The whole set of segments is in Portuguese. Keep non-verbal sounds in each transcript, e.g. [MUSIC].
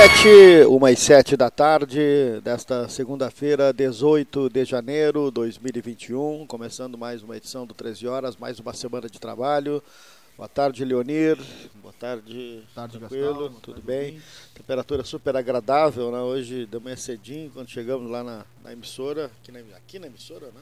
sete, uma e sete da tarde desta segunda-feira, 18 de janeiro de 2021, começando mais uma edição do 13 Horas, mais uma semana de trabalho. Boa tarde, Leonir. Boa tarde, Boa tarde tranquilo, Gastão. Tudo tarde, bem? Temperatura super agradável, né? Hoje de manhã cedinho, quando chegamos lá na, na emissora, aqui na, aqui na emissora, né?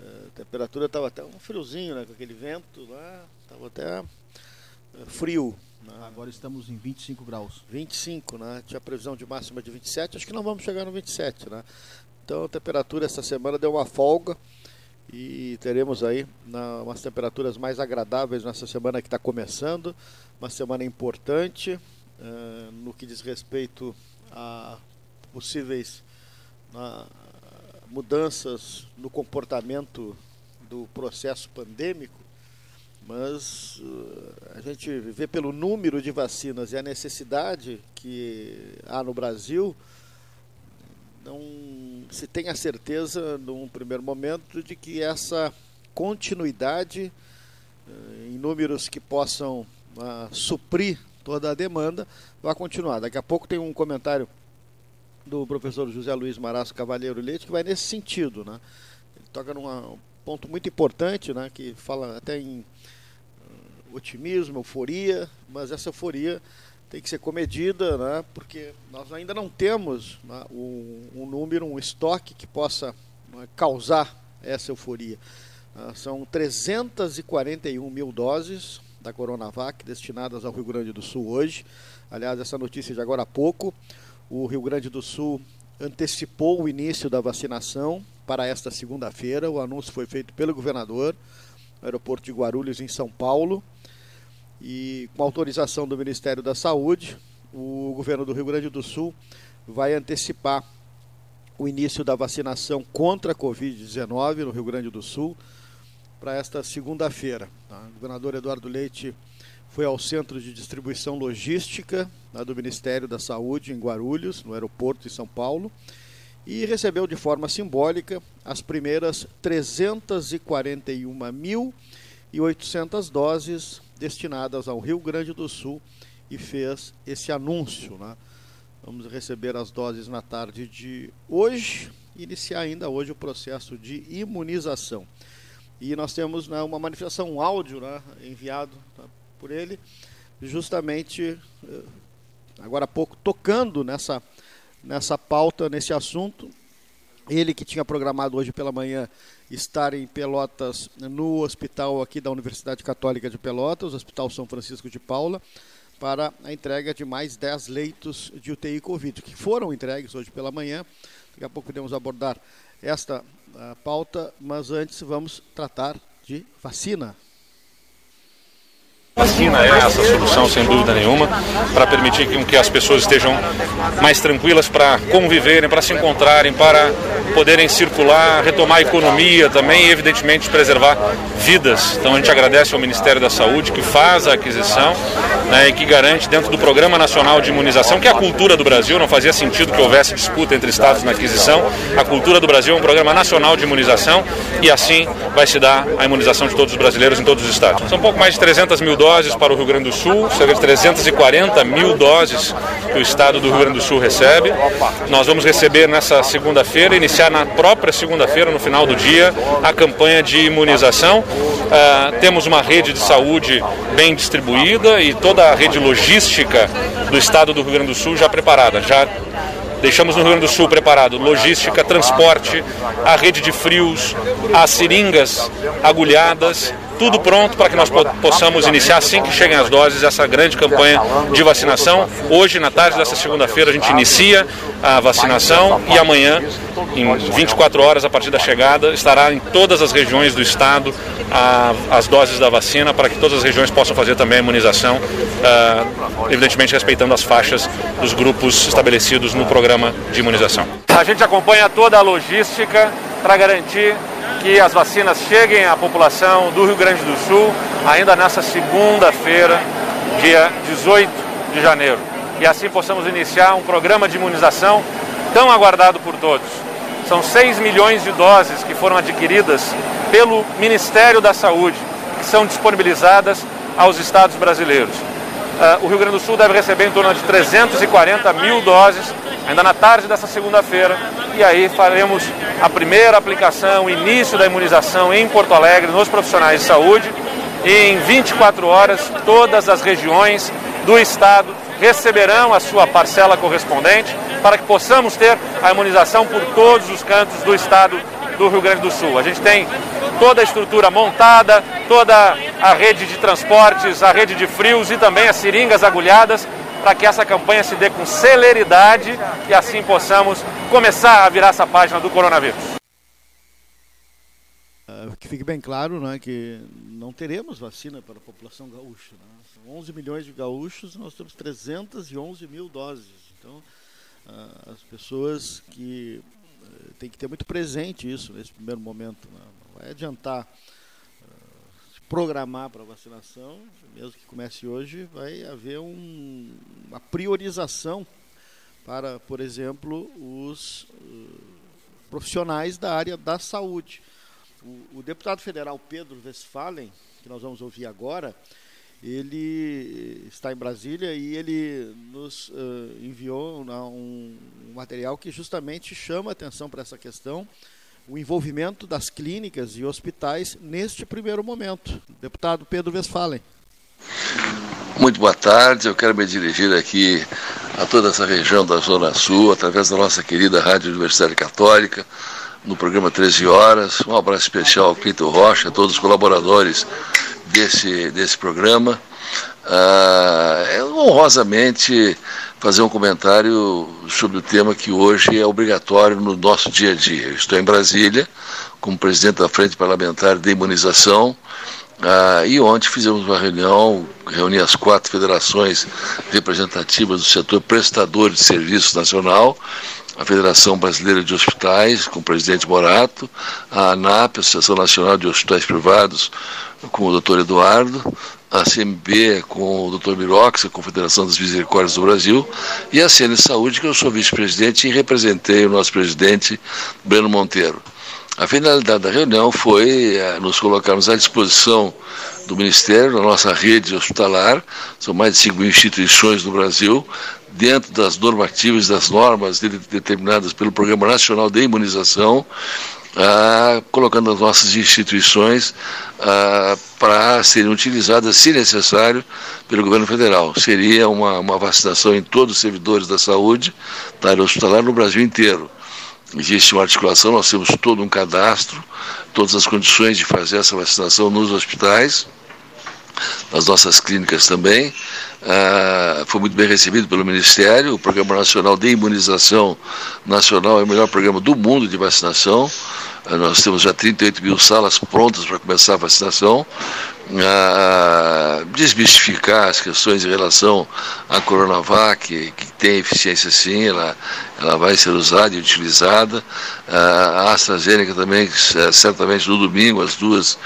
Eh, a temperatura estava até um friozinho, né? Com aquele vento lá, estava até eh, frio. Né? Agora estamos em 25 graus. 25, né? Tinha previsão de máxima de 27, acho que não vamos chegar no 27, né? Então a temperatura essa semana deu uma folga e teremos aí na, umas temperaturas mais agradáveis nessa semana que está começando, uma semana importante eh, no que diz respeito a possíveis ah, mudanças no comportamento do processo pandêmico mas uh, a gente vê pelo número de vacinas e a necessidade que há no Brasil, não se tem a certeza, num primeiro momento, de que essa continuidade uh, em números que possam uh, suprir toda a demanda vai continuar. Daqui a pouco tem um comentário do professor José Luiz Marasso Cavalheiro Leite que vai nesse sentido, né? Ele toca num ponto muito importante, né? Que fala até em uh, otimismo, euforia, mas essa euforia tem que ser comedida, né? Porque nós ainda não temos né, um, um, número, um estoque que possa né, causar essa euforia. Uh, são 341 mil doses da Coronavac destinadas ao Rio Grande do Sul hoje. Aliás, essa notícia de agora há pouco o Rio Grande do Sul antecipou o início da vacinação para esta segunda-feira. O anúncio foi feito pelo governador no aeroporto de Guarulhos, em São Paulo. E com autorização do Ministério da Saúde, o governo do Rio Grande do Sul vai antecipar o início da vacinação contra a Covid-19 no Rio Grande do Sul para esta segunda-feira. Tá? O governador Eduardo Leite foi ao centro de distribuição logística do Ministério da Saúde em Guarulhos, no aeroporto de São Paulo, e recebeu de forma simbólica as primeiras 341.800 doses destinadas ao Rio Grande do Sul e fez esse anúncio. Né? Vamos receber as doses na tarde de hoje, iniciar ainda hoje o processo de imunização. E nós temos né, uma manifestação, um áudio né, enviado tá, por ele, justamente agora há pouco tocando nessa, nessa pauta, nesse assunto. Ele que tinha programado hoje pela manhã estar em Pelotas, no hospital aqui da Universidade Católica de Pelotas, Hospital São Francisco de Paula, para a entrega de mais 10 leitos de UTI Covid, que foram entregues hoje pela manhã. Daqui a pouco podemos abordar esta pauta, mas antes vamos tratar de vacina. Vacina é essa solução, sem dúvida nenhuma, para permitir que as pessoas estejam mais tranquilas para conviverem, para se encontrarem, para poderem circular, retomar a economia também e, evidentemente, preservar vidas. Então, a gente agradece ao Ministério da Saúde que faz a aquisição né, e que garante, dentro do Programa Nacional de Imunização, que é a cultura do Brasil, não fazia sentido que houvesse disputa entre estados na aquisição. A cultura do Brasil é um programa nacional de imunização e assim vai se dar a imunização de todos os brasileiros em todos os estados. São pouco mais de 300 mil doses para o Rio Grande do Sul, cerca de 340 mil doses que o estado do Rio Grande do Sul recebe. Nós vamos receber nessa segunda-feira, iniciar na própria segunda-feira, no final do dia, a campanha de imunização. Uh, temos uma rede de saúde bem distribuída e toda a rede logística do estado do Rio Grande do Sul já preparada. Já deixamos no Rio Grande do Sul preparado logística, transporte, a rede de frios, as seringas agulhadas, tudo pronto para que nós possamos iniciar assim que cheguem as doses essa grande campanha de vacinação. Hoje, na tarde dessa segunda-feira, a gente inicia a vacinação e amanhã, em 24 horas a partir da chegada, estará em todas as regiões do estado a, as doses da vacina para que todas as regiões possam fazer também a imunização, uh, evidentemente respeitando as faixas dos grupos estabelecidos no programa de imunização. A gente acompanha toda a logística para garantir que as vacinas cheguem à população do Rio Grande do Sul ainda nessa segunda-feira, dia 18 de janeiro. E assim possamos iniciar um programa de imunização tão aguardado por todos. São 6 milhões de doses que foram adquiridas pelo Ministério da Saúde, que são disponibilizadas aos estados brasileiros. Uh, o Rio Grande do Sul deve receber em torno de 340 mil doses, ainda na tarde dessa segunda-feira, e aí faremos a primeira aplicação, início da imunização em Porto Alegre, nos profissionais de saúde. E em 24 horas, todas as regiões do estado receberão a sua parcela correspondente para que possamos ter a imunização por todos os cantos do estado do Rio Grande do Sul. A gente tem toda a estrutura montada, toda a rede de transportes, a rede de frios e também as seringas agulhadas para que essa campanha se dê com celeridade e assim possamos começar a virar essa página do coronavírus. Uh, que fique bem claro né, que não teremos vacina para a população gaúcha. Né? São 11 milhões de gaúchos nós temos 311 mil doses. Então, uh, as pessoas que uh, têm que ter muito presente isso nesse primeiro momento. Né? Não vai adiantar programar para vacinação, mesmo que comece hoje, vai haver um, uma priorização para, por exemplo, os uh, profissionais da área da saúde. O, o, deputado federal Pedro Westphalen, que nós vamos ouvir agora, ele está em Brasília e ele nos uh, enviou um, um material que justamente chama atenção para essa questão o envolvimento das clínicas e hospitais neste primeiro momento. Deputado Pedro Westphalen. Muito boa tarde, eu quero me dirigir aqui a toda essa região da Zona Sul, através da nossa querida Rádio Universidade Católica, no programa 13 Horas. Um abraço especial ao Cleiton Rocha, a todos os colaboradores desse, desse programa. Ah, é honrosamente fazer um comentário sobre o tema que hoje é obrigatório no nosso dia a dia. Eu estou em Brasília, como presidente da Frente Parlamentar de Imunização, ah, e ontem fizemos uma reunião, reuni as quatro federações representativas do setor prestador de serviço nacional, a Federação Brasileira de Hospitais, com o presidente Morato, a ANAP, Associação Nacional de Hospitais Privados, com o doutor Eduardo, a CMB com o Dr. Mirox, a Confederação das Misericórdias do Brasil, e a CN Saúde, que eu sou vice-presidente e representei o nosso presidente, Breno Monteiro. A finalidade da reunião foi é, nos colocarmos à disposição do Ministério, da nossa rede hospitalar, são mais de 5 mil instituições no Brasil, dentro das normativas, das normas determinadas pelo Programa Nacional de Imunização, ah, colocando as nossas instituições ah, para serem utilizadas, se necessário, pelo governo federal. Seria uma, uma vacinação em todos os servidores da saúde, da área hospitalar, no Brasil inteiro. Existe uma articulação, nós temos todo um cadastro, todas as condições de fazer essa vacinação nos hospitais, nas nossas clínicas também. Ah, foi muito bem recebido pelo Ministério. O Programa Nacional de Imunização Nacional é o melhor programa do mundo de vacinação. Ah, nós temos já 38 mil salas prontas para começar a vacinação. Ah, desmistificar as questões em relação à Coronavac, que, tem eficiência sim, ela, ela vai ser usada e utilizada. Ah, a AstraZeneca também, certamente no domingo, as duas,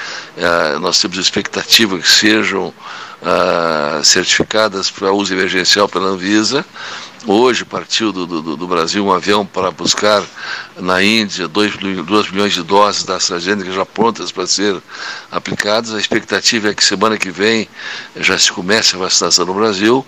nós temos expectativa que sejam certificadas para uso emergencial pela Anvisa. Hoje partiu do, do, do Brasil um avião para buscar na Índia 2 milhões de doses da AstraZeneca já prontas para ser aplicadas. A expectativa é que semana que vem já se comece a vacinação no Brasil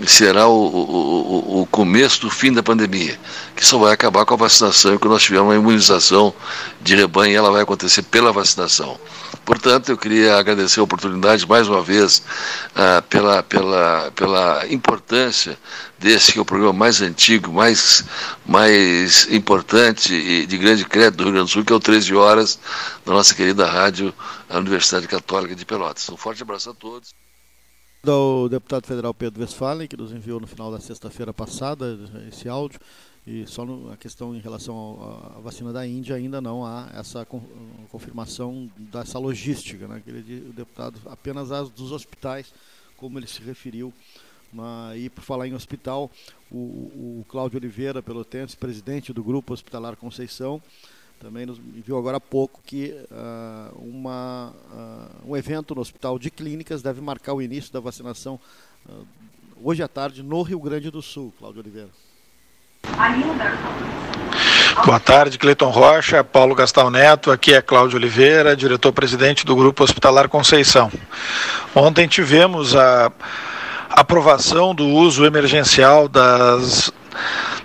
e será o, o, o começo do fim da pandemia, que só vai acabar com a vacinação e quando nós tivermos uma imunização de rebanho, ela vai acontecer pela vacinação. Portanto, eu queria agradecer a oportunidade mais uma vez uh, pela, pela, pela importância desse que é o programa mais antigo, mais, mais importante e de grande crédito do Rio Grande do Sul, que é o 13 Horas, da nossa querida rádio, a Universidade Católica de Pelotas. Um forte abraço a todos. O deputado federal Pedro Westphalen, que nos enviou no final da sexta-feira passada esse áudio. E só no, a questão em relação à vacina da Índia ainda não há essa confirmação dessa logística, né? Ele, o deputado apenas as dos hospitais, como ele se referiu. Mas, e por falar em hospital, o, o Cláudio Oliveira, pelotense, presidente do Grupo Hospitalar Conceição, também nos enviou agora há pouco que uh, uma, uh, um evento no Hospital de Clínicas deve marcar o início da vacinação uh, hoje à tarde no Rio Grande do Sul, Cláudio Oliveira. Boa tarde, Cleiton Rocha, Paulo Gastal Neto, aqui é Cláudio Oliveira, diretor-presidente do Grupo Hospitalar Conceição. Ontem tivemos a, aprovação do uso emergencial das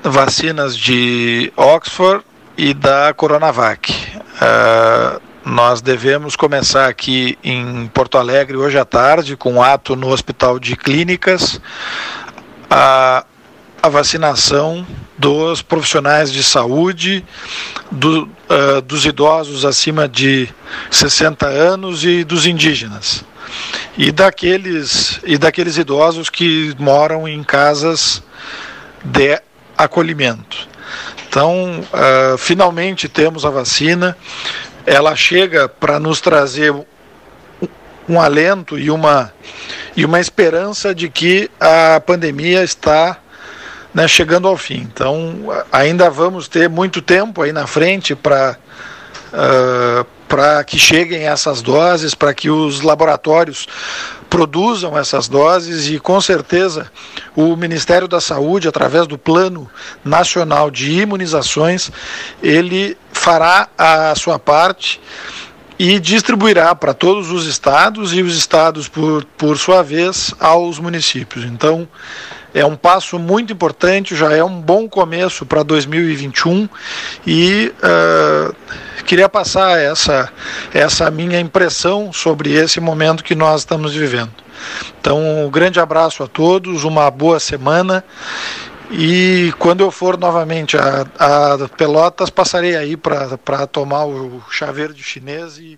vacinas de Oxford e da Coronavac. Uh, nós devemos começar aqui em Porto Alegre hoje à tarde, com um ato no Hospital de Clínicas, a, a vacinação dos profissionais de saúde, do, uh, dos idosos acima de 60 anos e dos indígenas. E daqueles, e daqueles idosos que moram em casas de acolhimento. Então, uh, finalmente temos a vacina ela chega para nos trazer um alento e uma, e uma esperança de que a pandemia está né, chegando ao fim. Então, ainda vamos ter muito tempo aí na frente para uh, para que cheguem essas doses, para que os laboratórios produzam essas doses e com certeza o Ministério da Saúde, através do Plano Nacional de Imunizações, ele fará a sua parte e distribuirá para todos os estados e os estados, por, por sua vez, aos municípios. Então, é um passo muito importante, já é um bom começo para 2021 e uh, queria passar essa, essa minha impressão sobre esse momento que nós estamos vivendo. Então, um grande abraço a todos, uma boa semana e quando eu for novamente a, a Pelotas, passarei aí para tomar o chá verde chinês e.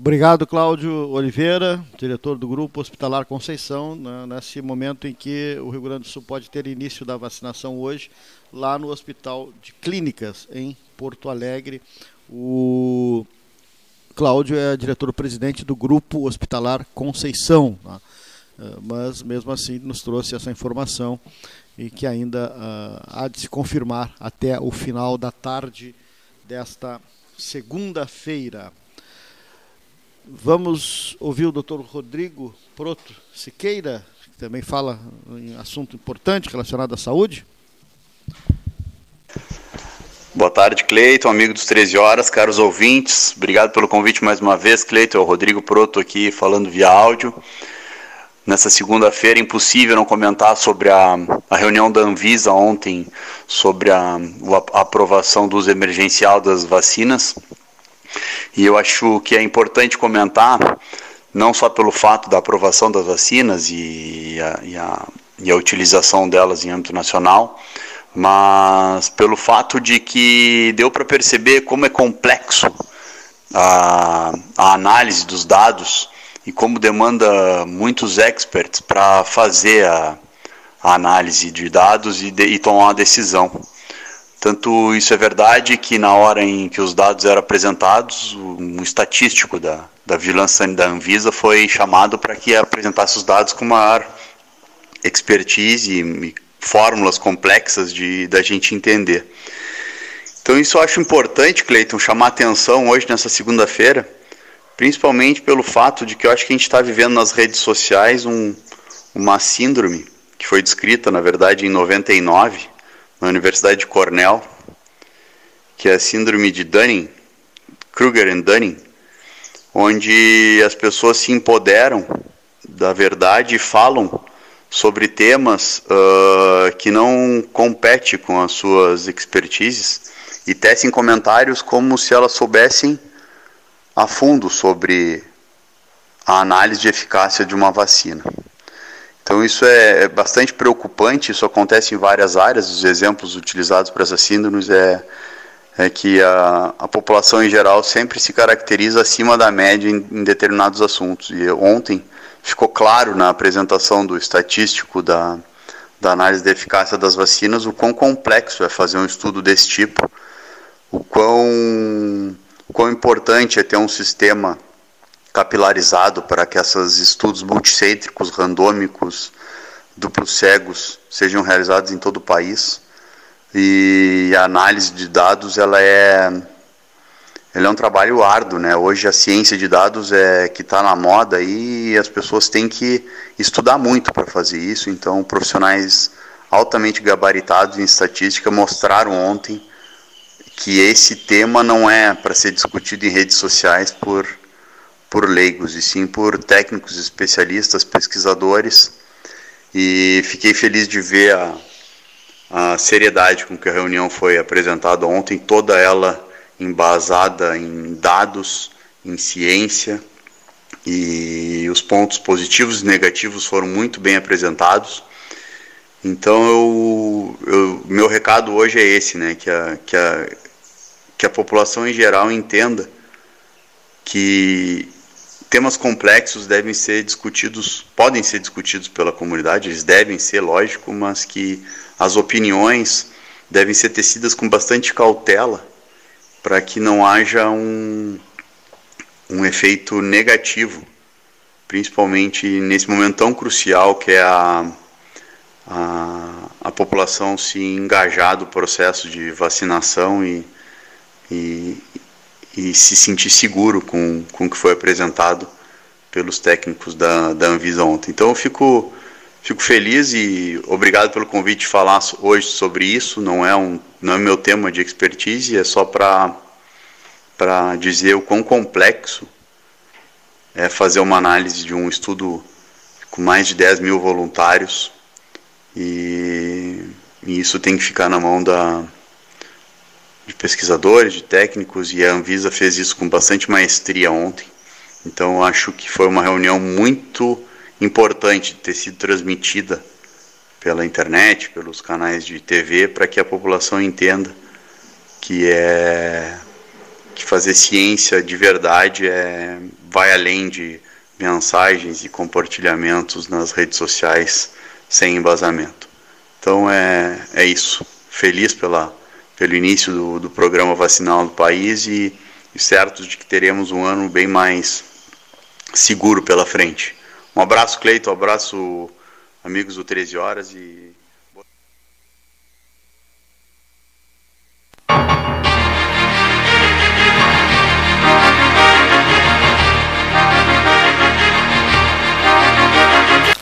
Obrigado, Cláudio Oliveira, diretor do Grupo Hospitalar Conceição, né, nesse momento em que o Rio Grande do Sul pode ter início da vacinação hoje lá no Hospital de Clínicas, em Porto Alegre. O Cláudio é diretor-presidente do Grupo Hospitalar Conceição, tá? Eh, mas mesmo assim nos trouxe essa informação e que ainda uh, há de se confirmar até o final da tarde desta segunda-feira. Vamos ouvir o Dr. Rodrigo Proto Siqueira, que também fala em assunto importante relacionado à saúde. Boa tarde, Cleiton, amigo dos 13 horas, caros ouvintes. Obrigado pelo convite mais uma vez, Cleiton. É o Rodrigo Proto aqui falando via áudio. Nessa segunda-feira, impossível não comentar sobre a, a reunião da Anvisa ontem, sobre a, a aprovação do uso emergencial das vacinas. E eu acho que é importante comentar, não só pelo fato da aprovação das vacinas e a, e a, e a utilização delas em âmbito nacional, mas pelo fato de que deu para perceber como é complexo a, a análise dos dados e como demanda muitos experts para fazer a, a, análise de dados e, de, e tomar uma decisão. Tanto isso é verdade que na hora em que os dados eram apresentados, um estatístico da, da vigilância da Anvisa foi chamado para que apresentasse os dados com maior expertise e fórmulas complexas de da gente entender. Então isso eu acho importante, Cleiton, chamar atenção hoje nessa segunda-feira, principalmente pelo fato de que eu acho que a gente está vivendo nas redes sociais um, uma síndrome que foi descrita, na verdade, em 99, na Universidade de Cornell, que é a síndrome de Dunning, Kruger and Dunning, onde as pessoas se empoderam da verdade e falam sobre temas uh, que não competem com as suas expertises e tecem comentários como se elas soubessem a fundo sobre a análise de eficácia de uma vacina. Então isso é, é bastante preocupante, isso acontece em várias áreas, os exemplos utilizados para essas síndromes é, é que a, a população em geral sempre se caracteriza acima da média em, em determinados assuntos. E ontem, ficou claro na apresentação do estatístico da, da análise da eficácia das vacinas o quão complexo é fazer um estudo desse tipo, o quão, o quão importante é ter um sistema capilarizado para que esses estudos multicêntricos, randômicos, duplos cegos sejam realizados em todo o país. E a análise de dados ela é ele é um trabalho árduo, né? Hoje a ciência de dados é que está na moda e as pessoas têm que estudar muito para fazer isso. Então, profissionais altamente gabaritados em estatística mostraram ontem que esse tema não é para ser discutido em redes sociais por por leigos, e sim por técnicos, especialistas, pesquisadores. E fiquei feliz de ver a, a seriedade com que a reunião foi apresentada ontem, toda ela embasada em dados, em ciência, e os pontos positivos e negativos foram muito bem apresentados. Então, eu, eu, meu recado hoje é esse, né, que a, que, a, que a população em geral entenda que temas complexos devem ser discutidos, podem ser discutidos pela comunidade, eles devem ser, lógico, mas que as opiniões devem ser tecidas com bastante cautela para que não haja um, um efeito negativo, principalmente nesse momento tão crucial que é a, a, a população se engajar do processo de vacinação e, e, e se sentir seguro com, com o que foi apresentado pelos técnicos da, da Anvisa ontem. Então eu fico, fico feliz e obrigado pelo convite de falar hoje sobre isso. Não é, um, não é meu tema de expertise, é só para dizer o quão complexo é fazer uma análise de um estudo com mais de 10 mil voluntários e, e isso tem que ficar na mão da, de pesquisadores, de técnicos e a Anvisa fez isso com bastante maestria ontem. Então acho que foi uma reunião muito importante ter sido transmitida pela internet, pelos canais de TV, para que a população entenda que é que fazer ciência de verdade é, vai além de mensagens e compartilhamentos nas redes sociais sem embasamento. Então é, é isso. Feliz pela, pelo início do, do programa vacinal do país e, e certos de que teremos um ano bem mais seguro pela frente. Um abraço, Cleito, um abraço, amigos do 13 Horas e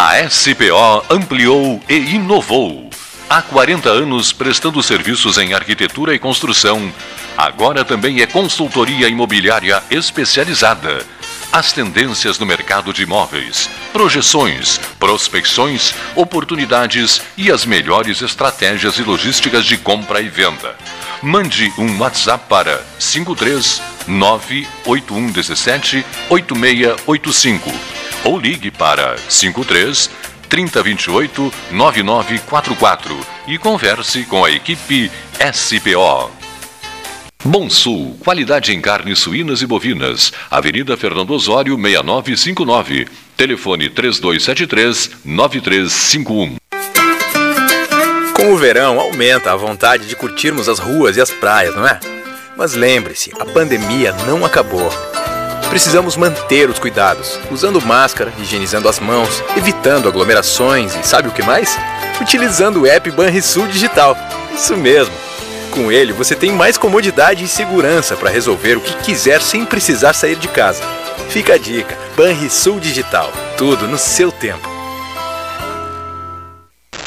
A SPO ampliou e inovou. Há 40 anos prestando serviços em arquitetura e construção. Agora também é consultoria imobiliária especializada. As tendências no mercado de imóveis, projeções, prospecções, oportunidades e as melhores estratégias e logísticas de compra e venda. Mande um WhatsApp para 53 98117 8685 ou ligue para 53 3028 9944 e converse com a equipe SPO. Bom Sul, qualidade em carnes suínas e bovinas. Avenida Fernando Osório, 6959. Telefone 3273 9351. Com o verão, aumenta a vontade de curtirmos as ruas e as praias, não é? Mas lembre-se, a pandemia não acabou. Precisamos manter os cuidados, usando máscara, higienizando as mãos, evitando aglomerações e sabe o que mais? Utilizando o app Banrisul Digital. Isso mesmo. Com ele você tem mais comodidade e segurança para resolver o que quiser sem precisar sair de casa. Fica a dica: Banrisul Digital. Tudo no seu tempo.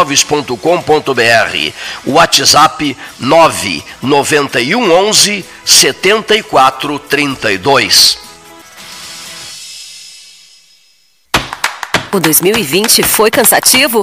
imóveis.com.br. WhatsApp 991 11 7432. O 2020 foi cansativo?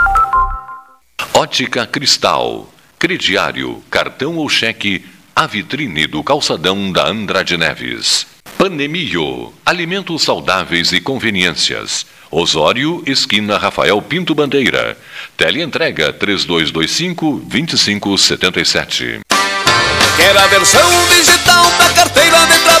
Ótica Cristal, crediário, cartão ou cheque, a vitrine do calçadão da Andrade Neves. Panemio, alimentos saudáveis e conveniências. Osório, esquina Rafael Pinto Bandeira. Teleentrega 3225 2577. Quer a versão digital da carteira de trabalho?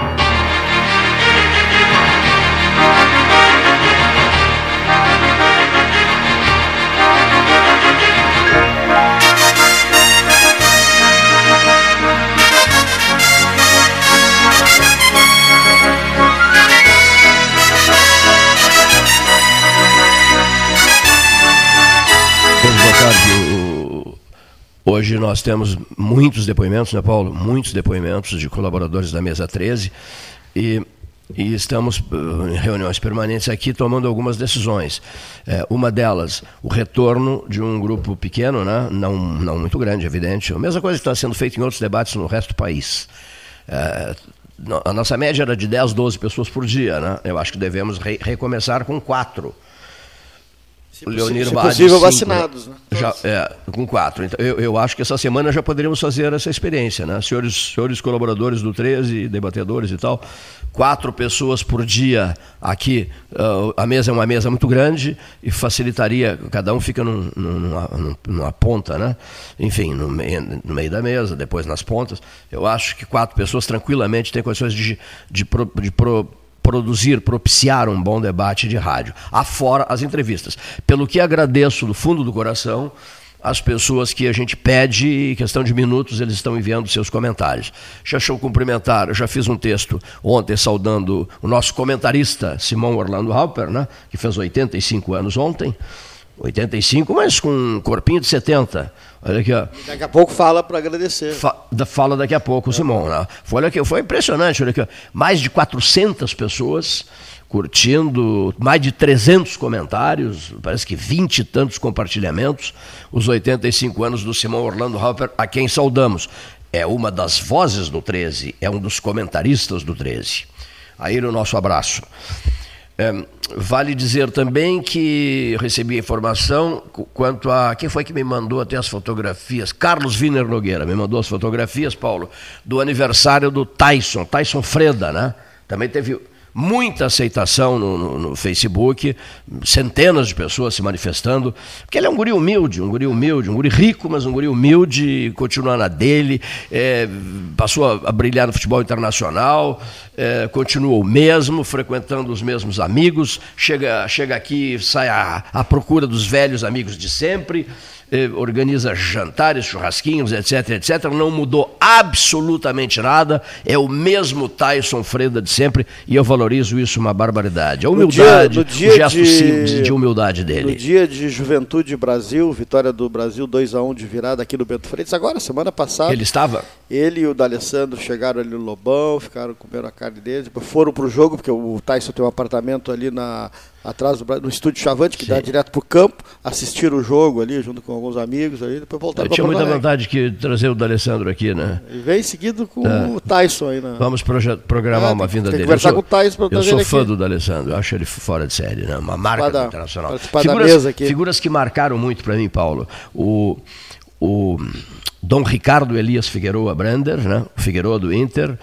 Hoje nós temos muitos depoimentos, né, Paulo? Muitos depoimentos de colaboradores da mesa 13 e, e estamos em reuniões permanentes aqui tomando algumas decisões. É, uma delas, o retorno de um grupo pequeno, né? não, não muito grande, evidente. A mesma coisa que está sendo feita em outros debates no resto do país. É, a nossa média era de 10, 12 pessoas por dia. Né? Eu acho que devemos re recomeçar com quatro se, Leonir se possível, cinco, vacinados. Né? Já, é, com quatro. Então, eu, eu acho que essa semana já poderíamos fazer essa experiência, né? Senhores, senhores colaboradores do 13, debatedores e tal, quatro pessoas por dia aqui. Uh, a mesa é uma mesa muito grande e facilitaria, cada um fica num, numa, numa, ponta, né? Enfim, no meio, no meio da mesa, depois nas pontas. Eu acho que quatro pessoas tranquilamente têm condições de, de, pro, de pro, produzir, propiciar um bom debate de rádio, afora as entrevistas. Pelo que agradeço do fundo do coração as pessoas que a gente pede, questão de minutos, eles estão enviando seus comentários. Já deixa eu cumprimentar, eu já fiz um texto ontem saudando o nosso comentarista, Simão Orlando Halper, né, que fez 85 anos ontem. 85, mas com um corpinho de 70. Olha aqui, ó. Daqui a pouco fala para agradecer. Fa fala daqui a pouco o Simão. Né? Foi, olha aqui, foi impressionante. Olha aqui, ó. mais de 400 pessoas curtindo, mais de 300 comentários, parece que 20 e tantos compartilhamentos. Os 85 anos do Simão Orlando Hopper, a quem saudamos. é uma das vozes do 13, é um dos comentaristas do 13. A ele o nosso abraço. É, vale dizer também que recebi informação quanto a. Quem foi que me mandou até as fotografias? Carlos Wiener Nogueira me mandou as fotografias, Paulo, do aniversário do Tyson, Tyson Freda, né? Também teve muita aceitação no, no, no, Facebook, centenas de pessoas se manifestando, porque ele é um guri humilde, um guri humilde, um guri rico, mas um guri humilde, continua na dele, é, passou a, a, brilhar no futebol internacional, é, continua o mesmo, frequentando os mesmos amigos, chega, chega aqui, sai à, procura dos velhos amigos de sempre, organiza jantares, churrasquinhos, etc, etc. Não mudou absolutamente nada. É o mesmo Tyson Freda de sempre e eu valorizo isso uma barbaridade. A humildade, no dia, no dia o gesto de, simples de humildade dele. No dia de Juventude Brasil, vitória do Brasil 2 a 1 de virada aqui no Bento Freitas, agora, semana passada. Ele estava? Ele e o D'Alessandro chegaram ali no Lobão, ficaram comendo a carne depois foram pro jogo, porque o Tyson tem um apartamento ali na atrás do no estúdio Chavante, que Sim. dá direto para o campo, assistir o jogo ali junto com alguns amigos, aí, depois voltar Eu tinha muita vontade de trazer o D'Alessandro aqui, né? E vem seguido com tá. o Tyson aí, né? Vamos programar é, uma vinda tem dele. conversar eu sou, com o Tyson Eu sou fã aqui. do D'Alessandro, acho ele fora de série, né? Uma marca da, internacional. Figuras, figuras que marcaram muito para mim, Paulo. O, o Dom Ricardo Elias Figueroa Brander, né? o Figueroa do Inter,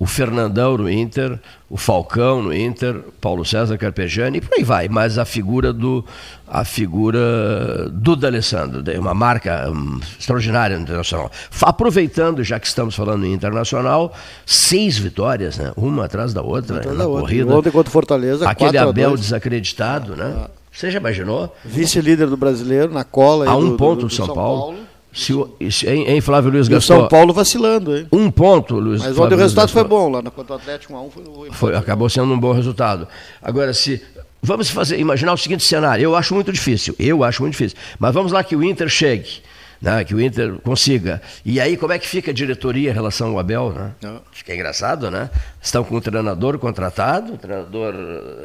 o Fernandão no Inter, o Falcão no Inter, Paulo César Carpegiani e por aí vai, mas a figura do a figura do D'Alessandro, uma marca um, extraordinária no internacional. Aproveitando, já que estamos falando em internacional, seis vitórias, né? uma atrás da outra atrás na da corrida. Outra. Ontem contra Fortaleza, Aquele Abel desacreditado, né? Ah. Você já imaginou? Vice-líder do brasileiro, na cola. A um do, ponto do, do São, São Paulo. Paulo se, se, em, em Flávio Luiz Gaston. São Paulo vacilando, hein? Um ponto, Luiz. Mas ontem o resultado foi bom lá no contra o Atlético 1 foi, foi, foi Acabou sendo um bom resultado. Agora, se. Vamos fazer, imaginar o seguinte cenário. Eu acho muito difícil. Eu acho muito difícil. Mas vamos lá que o Inter chegue. Né, que o Inter consiga. E aí, como é que fica a diretoria em relação ao Abel? Né? Não. Fica engraçado, né? Estão com um treinador contratado, um treinador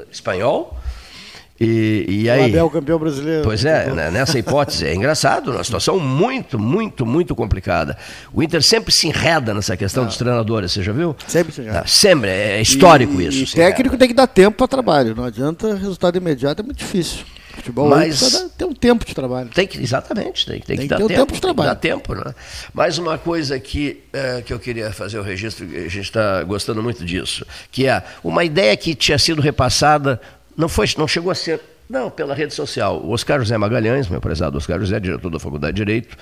espanhol, e, e aí, o Abel campeão brasileiro. Pois é, né, nessa hipótese é engraçado, uma situação muito, muito, muito complicada. O Inter sempre se enreda nessa questão ah. dos treinadores, você já viu? Sempre se enreda. Ah, sempre, é histórico e, isso. E técnico tem que dar tempo para trabalho, não adianta resultado imediato, é muito difícil. Futebol Mas ter um tempo de trabalho. Tem que, exatamente, tem, tem, tem que, que, dar ter um tempo, tempo de trabalho. Dá tempo, né? Mais uma coisa que, é, que eu queria fazer o registro, a gente está gostando muito disso, que é uma ideia que tinha sido repassada não, foi, não chegou a ser não, pela rede social. O Oscar José Magalhães, meu prezado Oscar José, diretor da Faculdade de Direito,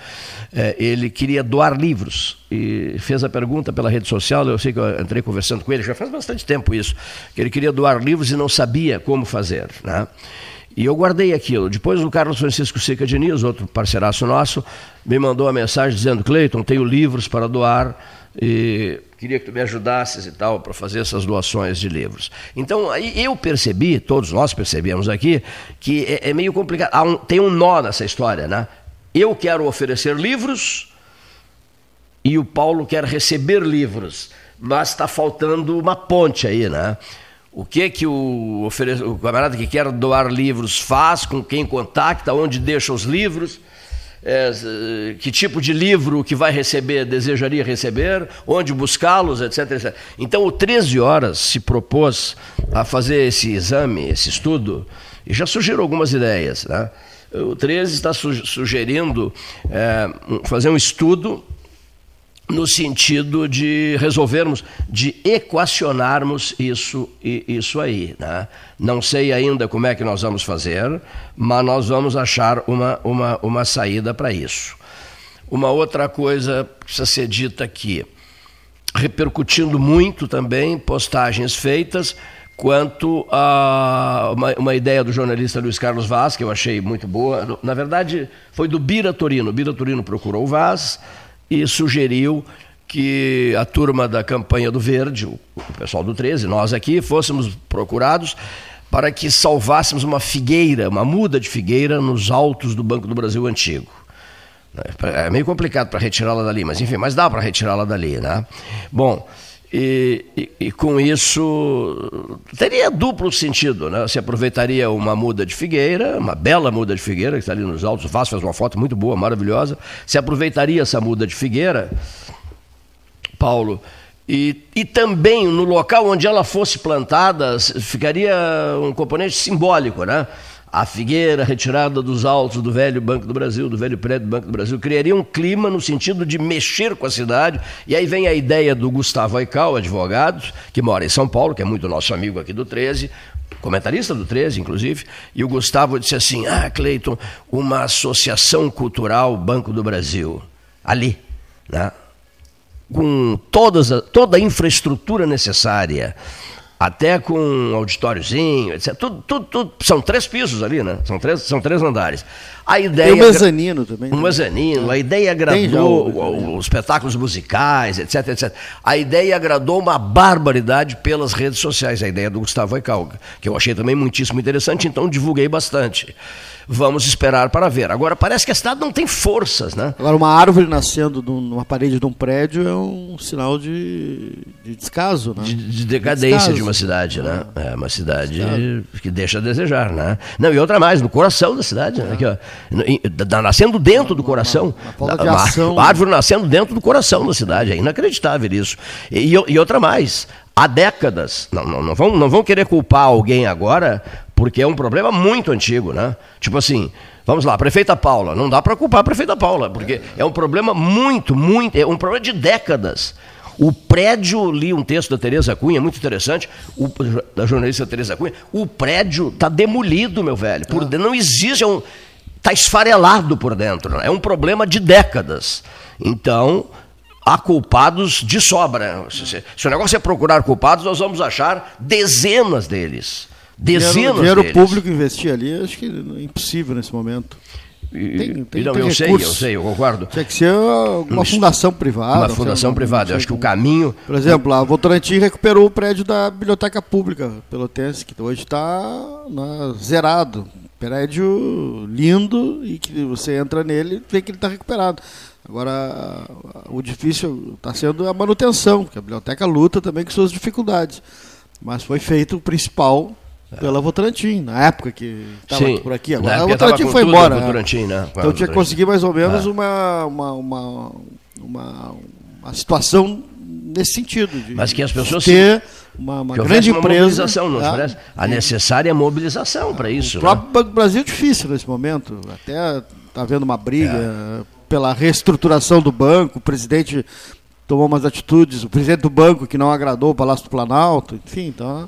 é, ele queria doar livros e fez a pergunta pela rede social. Eu sei que eu entrei conversando com ele, já faz bastante tempo isso, que ele queria doar livros e não sabia como fazer. Né? E eu guardei aquilo. Depois o Carlos Francisco Seca Diniz, outro parceiraço nosso, me mandou uma mensagem dizendo: Cleiton, tenho livros para doar e queria que tu me ajudasses e tal para fazer essas doações de livros. Então aí eu percebi, todos nós percebemos aqui, que é, é meio complicado. Um, tem um nó nessa história, né? Eu quero oferecer livros e o Paulo quer receber livros, mas está faltando uma ponte aí, né? O que que o, o camarada que quer doar livros faz, com quem contacta, onde deixa os livros? É, que tipo de livro que vai receber, desejaria receber, onde buscá-los, etc, etc. Então, o 13 Horas se propôs a fazer esse exame, esse estudo, e já surgiram algumas ideias. Né? O 13 está sugerindo é, fazer um estudo no sentido de resolvermos, de equacionarmos isso, isso aí. Né? Não sei ainda como é que nós vamos fazer, mas nós vamos achar uma, uma, uma saída para isso. Uma outra coisa precisa ser dita aqui, repercutindo muito também postagens feitas quanto a uma, uma, ideia do jornalista Luiz Carlos Vaz, que eu achei muito boa. Na verdade, foi do Bira Torino. Bira Torino procurou o Vaz e sugeriu que a turma da campanha do Verde, o pessoal do 13, nós aqui, fôssemos procurados para que salvássemos uma figueira, uma muda de figueira nos altos do Banco do Brasil antigo. É meio complicado para retirá-la dali, mas enfim, mas dá para retirá-la dali, né? Bom, e, e, e, com isso teria duplo sentido, né? Se aproveitaria uma muda de figueira, uma bela muda de figueira que está ali nos altos, o Vasco faz uma foto muito boa, maravilhosa. Se aproveitaria essa muda de figueira Paulo. E, e também no local onde ela fosse plantada, ficaria um componente simbólico, né? A figueira retirada dos altos do velho Banco do Brasil, do velho prédio do Banco do Brasil, criaria um clima no sentido de mexer com a cidade. E aí vem a ideia do Gustavo Aical, advogado, que mora em São Paulo, que é muito nosso amigo aqui do 13, comentarista do 13, inclusive, e o Gustavo disse assim: Ah, Cleiton, uma associação cultural Banco do Brasil, ali, né? com todas toda a infraestrutura necessária, até com um auditóriozinho, etc. Tudo, tudo, tudo- são três pisos ali, né? São três, são três andares. A ideia Tem um mezanino também. um né? mezanino, a ideia Tem já agradou o o- os espetáculos musicais, etc, etc. A ideia agradou uma barbaridade pelas redes sociais, a ideia do Gustavo Aical, que eu achei também muitíssimo interessante, então divulguei bastante. Vamos esperar para ver. Agora, parece que a cidade não tem forças, né? Agora, uma árvore nascendo num- numa parede de um prédio é um sinal de, de descaso, né? De, de decadência Descaso. de uma cidade, né? É uma cidade que deixa a desejar, né? Não, e outra mais, no coração da cidade, né? Aqui, ó, da- nascendo dentro do coração. falta de Uma- ação. uma árvore nascendo dentro do coração da cidade, é inacreditável isso. E, e outra mais, há décadas, não, não, não, vão, não vão querer culpar alguém agora, porque é um problema muito antigo, né? Tipo assim, vamos lá, prefeita Paula, não dá para culpar a prefeita Paula, porque é um problema muito, muito, é um problema de décadas. O prédio, li um texto da Tereza Cunha, muito interessante, o- da jornalista Tereza Cunha, o prédio está demolido, meu velho. Por dentro, não existe, é um, está esfarelado por dentro. né? É um problema de décadas. Então, há culpados de sobra. Se, se- se o negócio é procurar culpados, nós vamos achar dezenas deles. Dezenas dinheiro, dinheiro deles. público investir ali, acho que é impossível nesse momento. Tem, tem, não, tem eu sei, recursos. eu sei, eu concordo. Tinha que ser uma Uma fundação privada. Uma sei fundação lá, privada. Eu acho que o caminho. Por exemplo, a Votorantim recuperou o prédio da Biblioteca Pública Pelotense, que hoje está zerado. Prédio lindo e que você entra nele e vê que ele está recuperado. Agora, o difícil está sendo a manutenção, porque a biblioteca luta também com suas dificuldades. Mas foi feito o principal pela Votorantim, na época que estava por aqui. Agora a Votorantim foi embora. né? Votorantim, né? Então tinha que Votorantim. conseguir mais ou menos É. uma, uma, uma, uma, situação nesse sentido. De Mas que as pessoas ter uma, uma grande uma empresa. mobilização, não parece? A necessária mobilização para isso. O né? próprio Banco do Brasil é difícil nesse momento. Até está havendo uma briga É. pela reestruturação do banco. O presidente tomou umas atitudes, o presidente do banco que não agradou o Palácio do Planalto, enfim, então.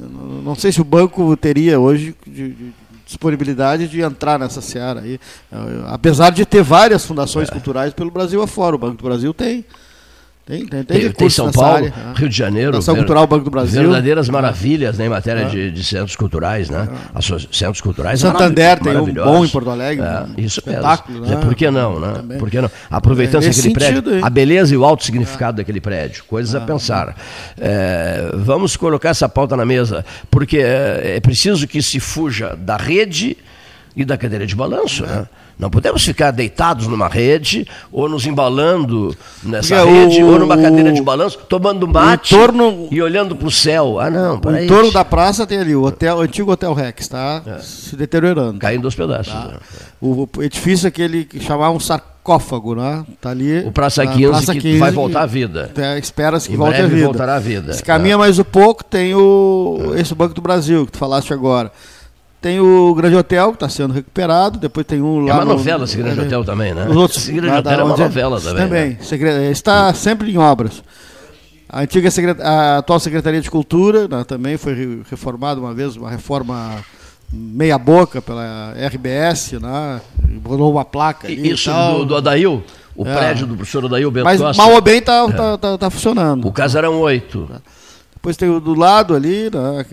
Não sei se o banco teria hoje de- de disponibilidade de entrar nessa seara aí. Eh, Apesar de ter várias fundações É. culturais pelo Brasil afora, o Banco do Brasil tem. Tem, tem, tem, Tem, tem São Paulo, área, né? Rio de Janeiro. Ver- Cultural Banco do Brasil. Verdadeiras maravilhas né, em matéria É. de, de centros culturais, né? Asso- Centros culturais Santander tem um bom em Porto Alegre, É, um isso mesmo. né? Por que não, né? Também. Por que não? Aproveitando É, aquele sentido prédio, aí. a beleza e o alto significado daquele prédio, coisas a pensar. É, vamos colocar essa pauta na mesa, porque é, é preciso que se fuja da rede e da cadeira de balanço, né? Não podemos ficar deitados numa rede ou nos embalando nessa Porque rede o- ou numa cadeira de balanço, tomando mate e olhando para o céu. Ah, não, O peraí. entorno da praça tem ali o, hotel, o antigo Hotel Rex, está se deteriorando. Caindo aos pedaços. Tá. né? O, o edifício aquele que chamava um sarcófago, né? Tá ali. O Praça na 15 que vai voltar à vida. É, Espera-se que Em volte à vida. voltará à vida. Se caminha É. mais um pouco, tem o esse Banco do Brasil, que tu falaste agora. Tem o Grande Hotel, que está sendo recuperado. Depois tem um lá. É uma no- novela esse Grande é, Hotel também, né? Os outros, Esse Grande Hotel é uma onde- novela também, Também. né? Está sempre em obras. A antiga a atual Secretaria de Cultura né, também foi re- reformada uma vez, uma reforma meia boca pela RBS, né? Rolou uma placa ali. Isso do, do Adail, o É. prédio do professor Adail Bento Mas Costa. mal ou bem tá, É. tá, tá, tá funcionando. O Casarão 8. Depois tem o do lado ali, né,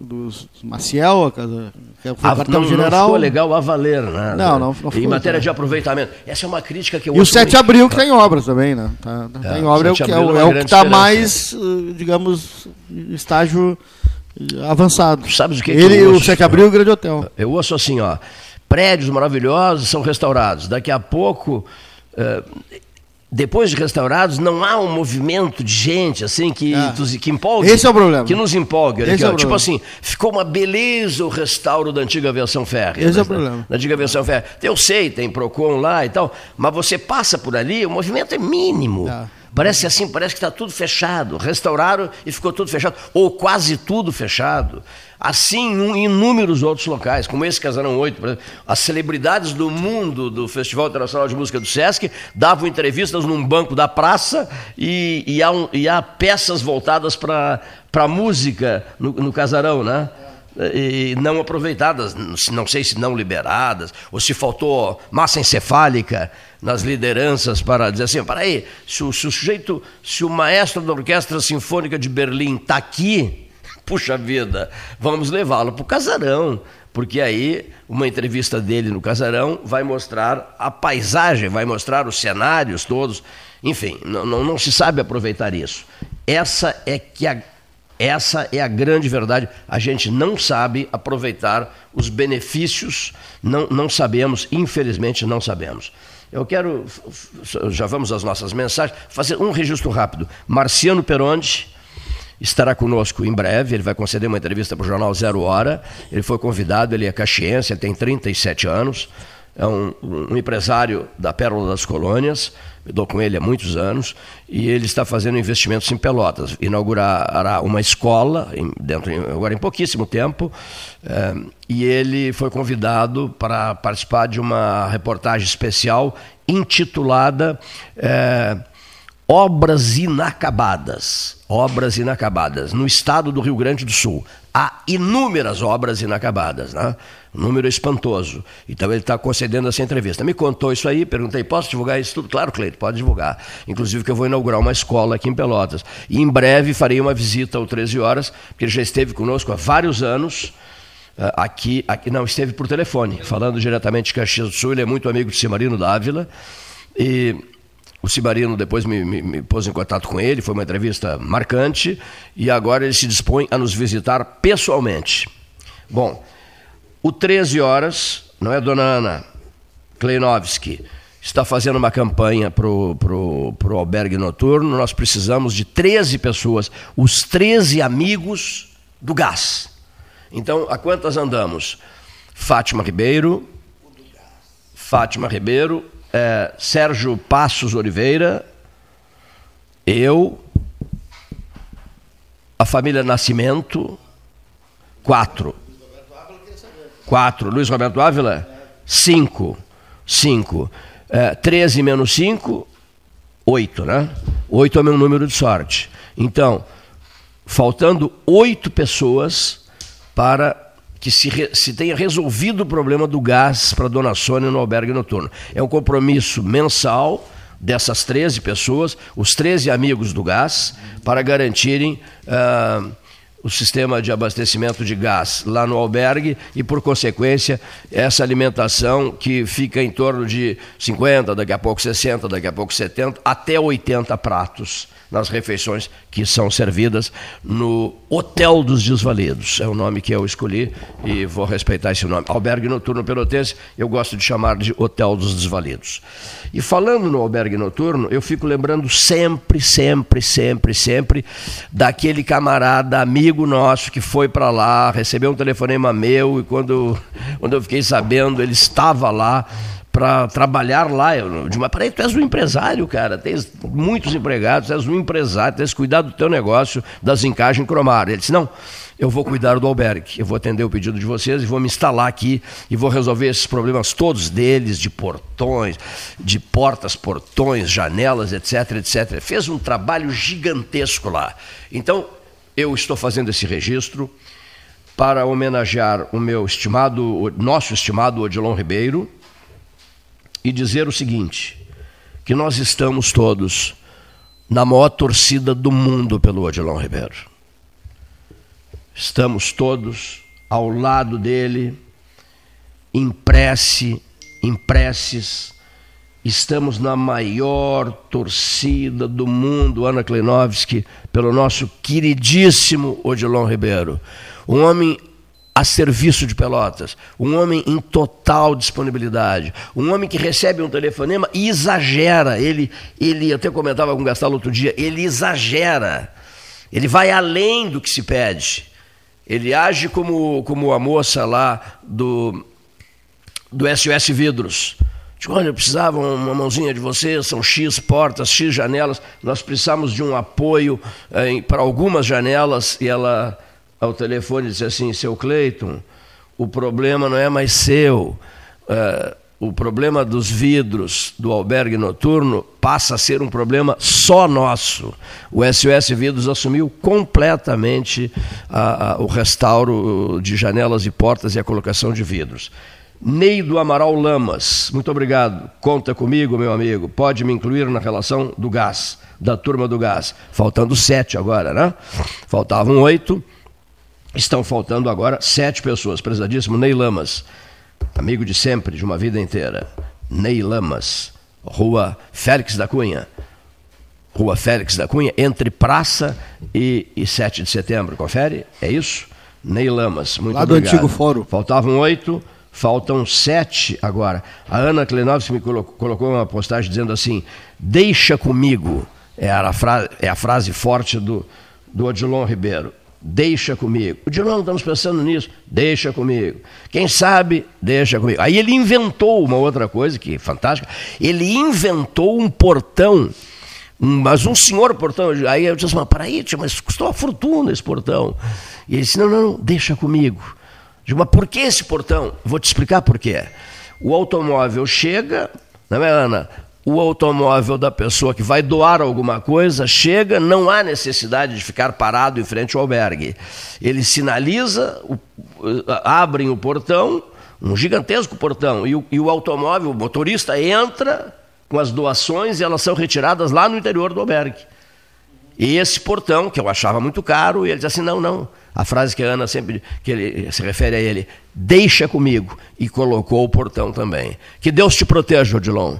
dos Maciel, que Ah, o quartel não, não general. ficou legal a valer, né? Não, não- não Em ficou matéria legal. de aproveitamento. Essa é uma crítica que eu E o ouço 7 de abril que está em obras também, né? Tá, tá É, em obra é o 7 que, é o, é é o está mais, eh, digamos, estágio eh, avançado. Sabes o que que Ele, eu o ouço? 7 de abril e o Grande Hotel. Eu ouço assim, ó. Prédios maravilhosos são restaurados. Daqui a pouco, eh, depois de restaurados, não há um movimento de gente assim que, Ah. que empolgue. Esse é o problema. Que nos empolgue. Esse aqui, é o tipo problema. assim, ficou uma beleza o restauro da antiga versão férrea. Esse é o Da- problema. Da antiga versão férrea. Eu sei, tem Procon lá e tal, mas você passa por ali, o movimento é mínimo. Ah. Parece assim, parece que está tudo fechado. Restauraram e ficou tudo fechado, ou quase tudo fechado. Assim em inúmeros outros locais, como esse Casarão 8, por exemplo. As celebridades do mundo do Festival Internacional de Música do Sesc davam entrevistas num banco da praça e, e, há, um, e há, peças voltadas para a música no, no Casarão, né? e não aproveitadas, não sei se não liberadas, ou se faltou massa encefálica nas lideranças para dizer assim, para aí, se o, se o sujeito, se o maestro da Orquestra Sinfônica de Berlim está aqui, puxa vida, vamos levá-lo para o casarão, porque aí uma entrevista dele no casarão vai mostrar a paisagem, vai mostrar os cenários todos, enfim, não, não, não se sabe aproveitar isso. Essa é que a essa é a grande verdade. A gente não sabe aproveitar os benefícios, não, não sabemos, infelizmente não sabemos. Eu quero, já vamos às nossas mensagens, fazer um registro rápido. Marciano Peronde estará conosco em breve, ele vai conceder uma entrevista para o jornal Zero Hora. Ele foi convidado, ele é caxiense, tem 37 anos, é um, um empresário da Pérola das Colônias, eu dou com ele há muitos anos, e ele está fazendo investimentos em Pelotas. Inaugurará uma escola, em, dentro, agora em pouquíssimo tempo, é, e ele foi convidado para participar de uma reportagem especial intitulada é, Obras Inacabadas. Obras Inacabadas, no estado do Rio Grande do Sul. Há inúmeras obras inacabadas, né? Um número espantoso. Então ele está concedendo essa entrevista. Me contou isso aí, perguntei, posso divulgar isso tudo? Claro, Cleito, pode divulgar. Inclusive que eu vou inaugurar uma escola aqui em Pelotas. E em breve farei uma visita ao 13 horas, porque ele já esteve conosco há vários anos. Eh, aqui, aqui não, esteve por telefone, falando diretamente de Caxias do Sul, ele é muito amigo de Cimarino Dávila. E o Cimarino depois me, me, me, pôs em contato com ele, foi uma entrevista marcante, e agora ele se dispõe a nos visitar pessoalmente. Bom, o 13 horas, não é, dona Ana Kleinovski, está fazendo uma campanha para o pro, pro albergue noturno. Nós precisamos de 13 pessoas, os 13 amigos do gás. Então, a quantas andamos? Fátima Ribeiro, Fátima Ribeiro, é, Sérgio Passos Oliveira, eu, a família Nascimento, quatro. Quatro. Luiz Roberto Ávila? Cinco. Cinco. É, 13 menos cinco, oito, né? Oito é o meu número de sorte. Então, faltando oito pessoas para que se, se tenha resolvido o problema do gás para dona Sônia no albergue noturno. É um compromisso mensal dessas 13 pessoas, os 13 amigos do gás, para garantirem. Uh, o sistema de abastecimento de gás lá no albergue e, por consequência, essa alimentação que fica em torno de 50, daqui a pouco 60, daqui a pouco 70, até 80 pratos nas refeições que são servidas no Hotel dos Desvalidos. É o nome que eu escolhi e vou respeitar esse nome. Albergue Noturno Pelotense, eu gosto de chamar de Hotel dos Desvalidos. E falando no albergue noturno, eu fico lembrando sempre, sempre, sempre, sempre daquele camarada, amigo nosso que foi para lá, recebeu um telefonema meu e quando, quando eu fiquei sabendo, ele estava lá para trabalhar lá. Eu, de uma parede, tu és um empresário, cara. Tens muitos empregados, és um empresário, tens cuidado do teu negócio, das encaixes cromárias. Ele disse, não, eu vou cuidar do albergue, eu vou atender o pedido de vocês e vou me instalar aqui e vou resolver esses problemas todos deles, de portões, de portas, portões, janelas, etc, etc. Fez um trabalho gigantesco lá. Então, eu estou fazendo esse registro para homenagear o meu estimado, o nosso estimado Odilon Ribeiro, e dizer o seguinte: que nós estamos todos na maior torcida do mundo pelo Odilon Ribeiro. Estamos todos ao lado dele, em prece, em preces. Estamos na maior torcida do mundo, Ana Kleinovski, pelo nosso queridíssimo Odilon Ribeiro. Um homem a serviço de Pelotas, um homem em total disponibilidade, um homem que recebe um telefonema e exagera. Ele, ele até comentava com o Gastalo outro dia, ele exagera. Ele vai além do que se pede. Ele age como, como a moça lá do, do SOS Vidros. Digo, olha, eu precisava uma mãozinha de vocês, são X portas, X janelas, nós precisamos de um apoio eh, para algumas janelas. E ela, ao telefone, disse assim: seu Cleiton, o problema não é mais seu. Eh, o problema dos vidros do albergue noturno passa a ser um problema só nosso. O SOS Vidros assumiu completamente a, a, o restauro de janelas e portas e a colocação de vidros. Ney do Amaral Lamas, muito obrigado. Conta comigo, meu amigo. Pode me incluir na relação do gás, da turma do gás. Faltando sete agora, né? Faltavam oito. Estão faltando agora sete pessoas. Prezadíssimo Ney Lamas amigo de sempre, de uma vida inteira. Ney Lamas, Rua Félix da Cunha. Rua Félix da Cunha, entre Praça e, e 7 de Setembro. Confere? É isso? Ney Lamas, muito Lá obrigado. do antigo fórum. Faltavam oito, faltam sete agora. A Ana Klenovski me colocou, colocou uma postagem dizendo assim: deixa comigo. É a, frase, é a frase forte do, do Odilon Ribeiro. Deixa comigo. O Dilon, estamos pensando nisso. Deixa comigo. Quem sabe, deixa comigo. Aí ele inventou uma outra coisa que é fantástica. Ele inventou um portão, mas um senhor portão. Aí eu disse, mas peraí, mas custou uma fortuna esse portão. E ele disse, não, não, não deixa comigo. Eu digo, mas por que esse portão? Vou te explicar por quê. O automóvel chega, não é, Ana? O automóvel da pessoa que vai doar alguma coisa chega, não há necessidade de ficar parado em frente ao albergue. Ele sinaliza, o, abrem o portão, um gigantesco portão, e o, e o automóvel, o motorista entra com as doações e elas são retiradas lá no interior do albergue. E esse portão, que eu achava muito caro, ele diz assim: não, não. A frase que a Ana sempre que ele se refere a ele, deixa comigo. E colocou o portão também. Que Deus te proteja, Odilon.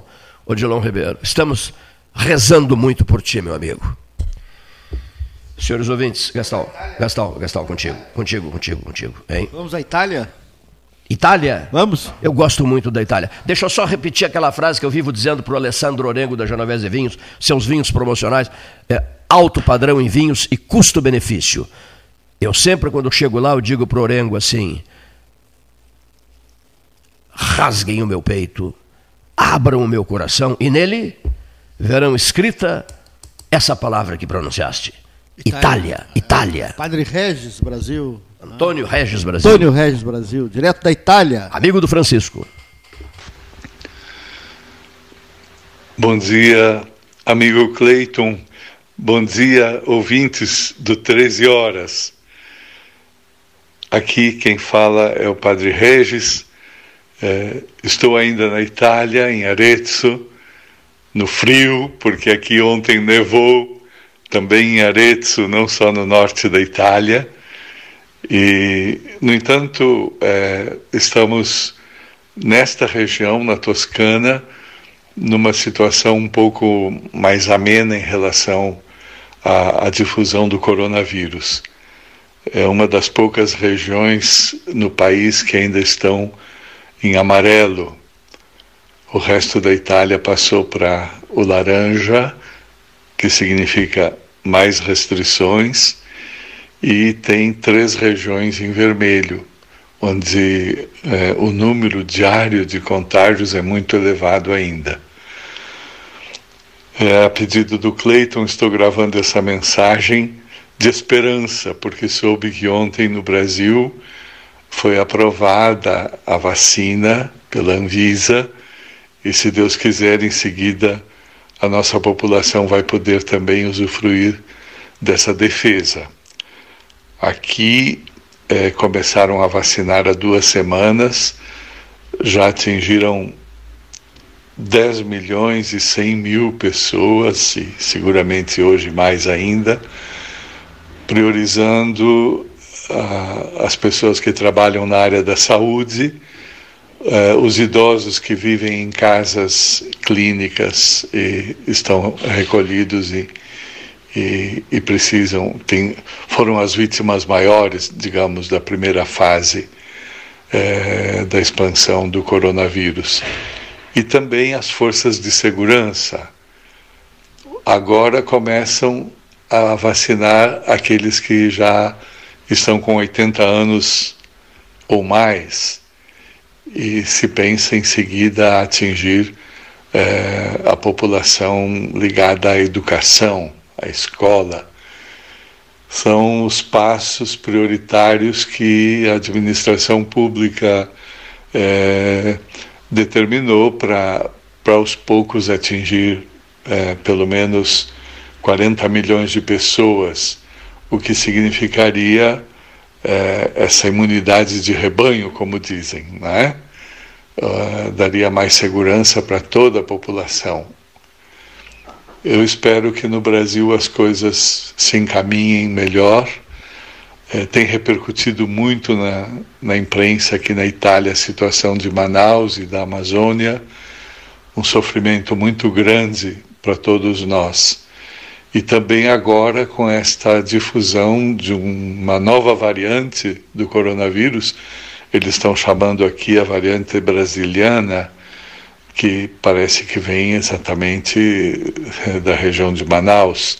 Odilon Ribeiro. Estamos rezando muito por ti, meu amigo. Senhores ouvintes, Gastão, Gastão, Gastão, contigo, contigo, contigo, contigo. Hein? Vamos à Itália? Itália? Vamos. Eu gosto muito da Itália. Deixa eu só repetir aquela frase que eu vivo dizendo para o Alessandro Orengo da Genovese Vinhos, seus vinhos promocionais, é alto padrão em vinhos e custo-benefício. Eu sempre, quando chego lá, eu digo para o Orengo assim, rasguem o meu peito, abram o meu coração e nele verão escrita essa palavra que pronunciaste. Itália, Itália. Padre Regis, Brasil. Antônio Regis Brasil. Antônio Regis Brasil, direto da Itália. Amigo do Francisco. Bom dia, amigo Cleiton. Bom dia, ouvintes do 13 Horas. Aqui quem fala é o Padre Regis é, estou ainda na Itália, em Arezzo, no frio, porque aqui ontem nevou, também em Arezzo, não só no norte da Itália. E, no entanto, é, estamos nesta região, na Toscana, numa situação um pouco mais amena em relação à, à difusão do coronavírus. É uma das poucas regiões no país que ainda estão em amarelo. O resto da Itália passou para o laranja, que significa mais restrições, e tem três regiões em vermelho, onde é, o número diário de contágios é muito elevado ainda. É, a pedido do Cleiton, estou gravando essa mensagem de esperança, porque soube que ontem no Brasil foi aprovada a vacina pela Anvisa e, se Deus quiser, em seguida a nossa população vai poder também usufruir dessa defesa. Aqui é, começaram a vacinar há duas semanas, já atingiram 10 milhões e 100 mil pessoas, e seguramente hoje mais ainda, priorizando as pessoas que trabalham na área da saúde, uh, os idosos que vivem em casas clínicas e estão recolhidos e, e, e precisam, tem, foram as vítimas maiores, digamos, da primeira fase uh, da expansão do coronavírus. E também as forças de segurança. Agora começam a vacinar aqueles que já estão com 80 anos ou mais. e se pensa em seguida atingir é, a população ligada à educação, à escola. São os passos prioritários que a administração pública é, determinou para aos poucos atingir é, pelo menos 40 milhões de pessoas, o que significaria é, essa imunidade de rebanho, como dizem, né? Uh, daria mais segurança para toda a população. Eu espero que no Brasil as coisas se encaminhem melhor. É, tem repercutido muito na, na imprensa aqui na Itália a situação de Manaus e da Amazônia, um sofrimento muito grande para todos nós. E também agora com esta difusão de uma nova variante do coronavírus, eles estão chamando aqui a variante brasiliana, que parece que vem exatamente eh, da região de Manaus.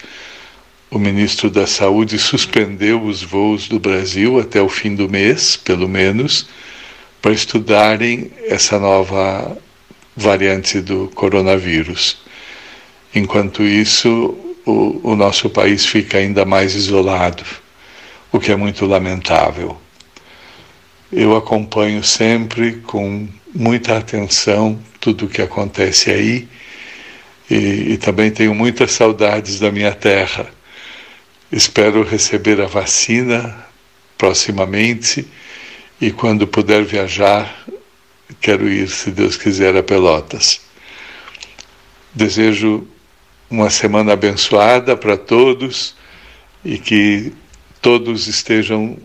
O ministro da Saúde suspendeu os voos do Brasil até o fim do mês, pelo menos, para estudarem essa nova variante do coronavírus. Enquanto isso, o, o nosso país fica ainda mais isolado, o que é muito lamentável. Eu acompanho sempre com muita atenção tudo o que acontece aí e, e, também tenho muitas saudades da minha terra. Espero receber a vacina proximamente e quando puder viajar, quero ir, se Deus quiser, a Pelotas. Desejo uma semana abençoada para todos e que todos estejam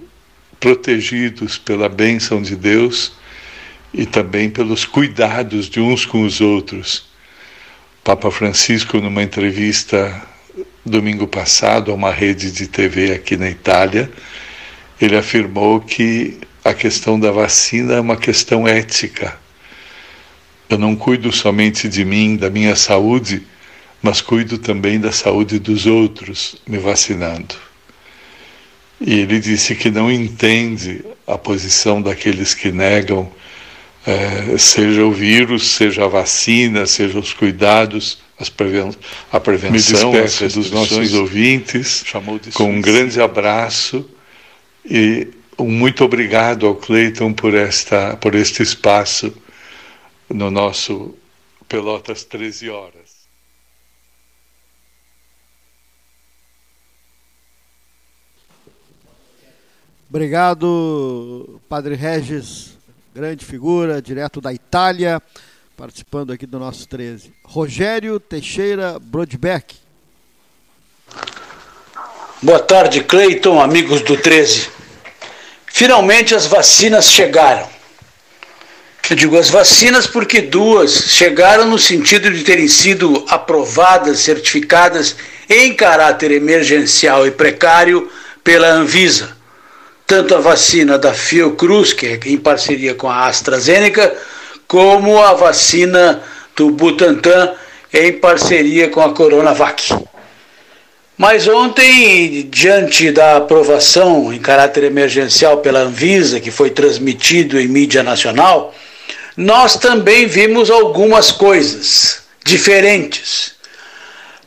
protegidos pela bênção de Deus e também pelos cuidados de uns com os outros. Papa Francisco, numa entrevista domingo passado a uma rede de TV aqui na Itália, ele afirmou que a questão da vacina é uma questão ética. Eu não cuido somente de mim, da minha saúde, mas cuido também da saúde dos outros, me vacinando. E ele disse que não entende a posição daqueles que negam, é, seja o vírus, seja a vacina, seja os cuidados, preven a prevenção, me despeço dos nossos ouvintes, com um grande abraço e um muito obrigado ao Cleiton por, esta, por este espaço no nosso Pelotas 13 Horas. Obrigado, Padre Regis, grande figura, direto da Itália, participando aqui do nosso 13. Rogério Teixeira Brodbeck. Boa tarde, Cleiton, amigos do 13. Finalmente as vacinas chegaram. Eu digo as vacinas porque duas chegaram no sentido de terem sido aprovadas, certificadas em caráter emergencial e precário pela Anvisa tanto a vacina da Fiocruz, que é em parceria com a AstraZeneca, como a vacina do Butantan, em parceria com a Coronavac. Mas ontem, diante da aprovação em caráter emergencial pela Anvisa, que foi transmitido em mídia nacional, nós também vimos algumas coisas diferentes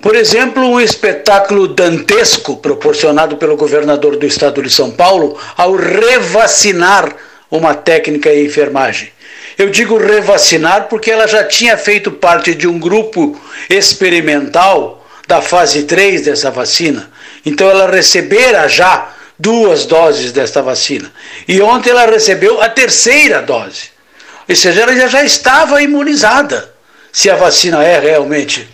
por exemplo, um espetáculo dantesco proporcionado pelo governador do estado de São Paulo ao revacinar uma técnica em enfermagem. Eu digo revacinar porque ela já tinha feito parte de um grupo experimental da fase 3 dessa vacina. Então ela recebera já duas doses desta vacina. E ontem ela recebeu a terceira dose. Ou seja, ela já estava imunizada. Se a vacina é realmente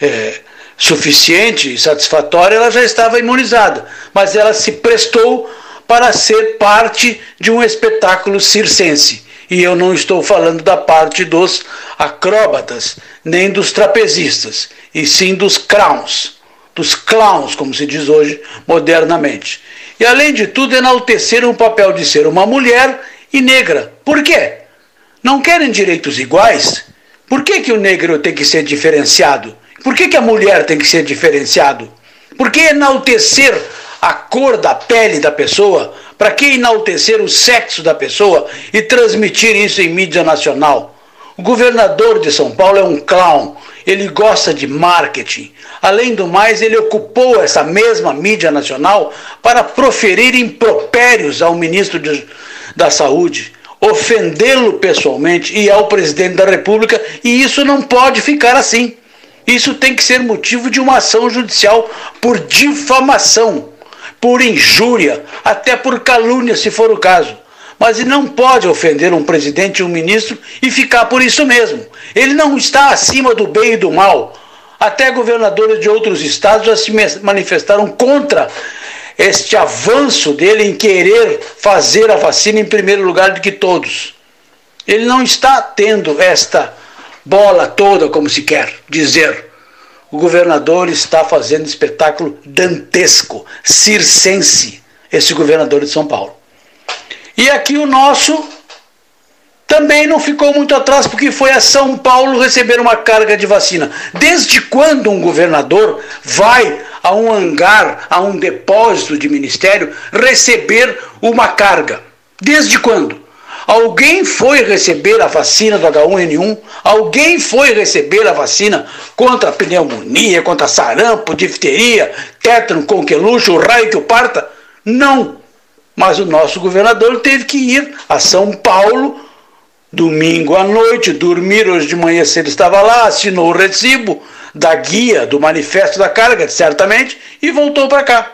é, suficiente e satisfatória, ela já estava imunizada, mas ela se prestou para ser parte de um espetáculo circense. E eu não estou falando da parte dos acróbatas, nem dos trapezistas, e sim dos clowns, dos clowns, como se diz hoje modernamente. E além de tudo, enalteceram o papel de ser uma mulher e negra. Por quê? Não querem direitos iguais? Por que, que o negro tem que ser diferenciado? Por que, que a mulher tem que ser diferenciado? Por que enaltecer a cor da pele da pessoa? Para que enaltecer o sexo da pessoa e transmitir isso em mídia nacional? O governador de São Paulo é um clown, ele gosta de marketing. Além do mais, ele ocupou essa mesma mídia nacional para proferir impropérios ao ministro de, da Saúde, ofendê-lo pessoalmente e ao presidente da República, e isso não pode ficar assim. Isso tem que ser motivo de uma ação judicial por difamação, por injúria, até por calúnia, se for o caso. Mas ele não pode ofender um presidente e um ministro e ficar por isso mesmo. Ele não está acima do bem e do mal. Até governadores de outros estados já se manifestaram contra este avanço dele em querer fazer a vacina em primeiro lugar do que todos. Ele não está tendo esta bola toda, como se quer dizer. O governador está fazendo espetáculo dantesco, circense, esse governador de São Paulo. E aqui o nosso também não ficou muito atrás, porque foi a São Paulo receber uma carga de vacina. Desde quando um governador vai a um hangar, a um depósito de ministério, receber uma carga? Desde quando? Alguém foi receber a vacina do H1N1? Alguém foi receber a vacina contra a pneumonia, contra sarampo, difteria, tétano, conqueluche, o raio que o parta? Não. Mas o nosso governador teve que ir a São Paulo domingo à noite, dormir hoje de manhã ele estava lá, assinou o recibo da guia, do manifesto da carga, certamente, e voltou para cá.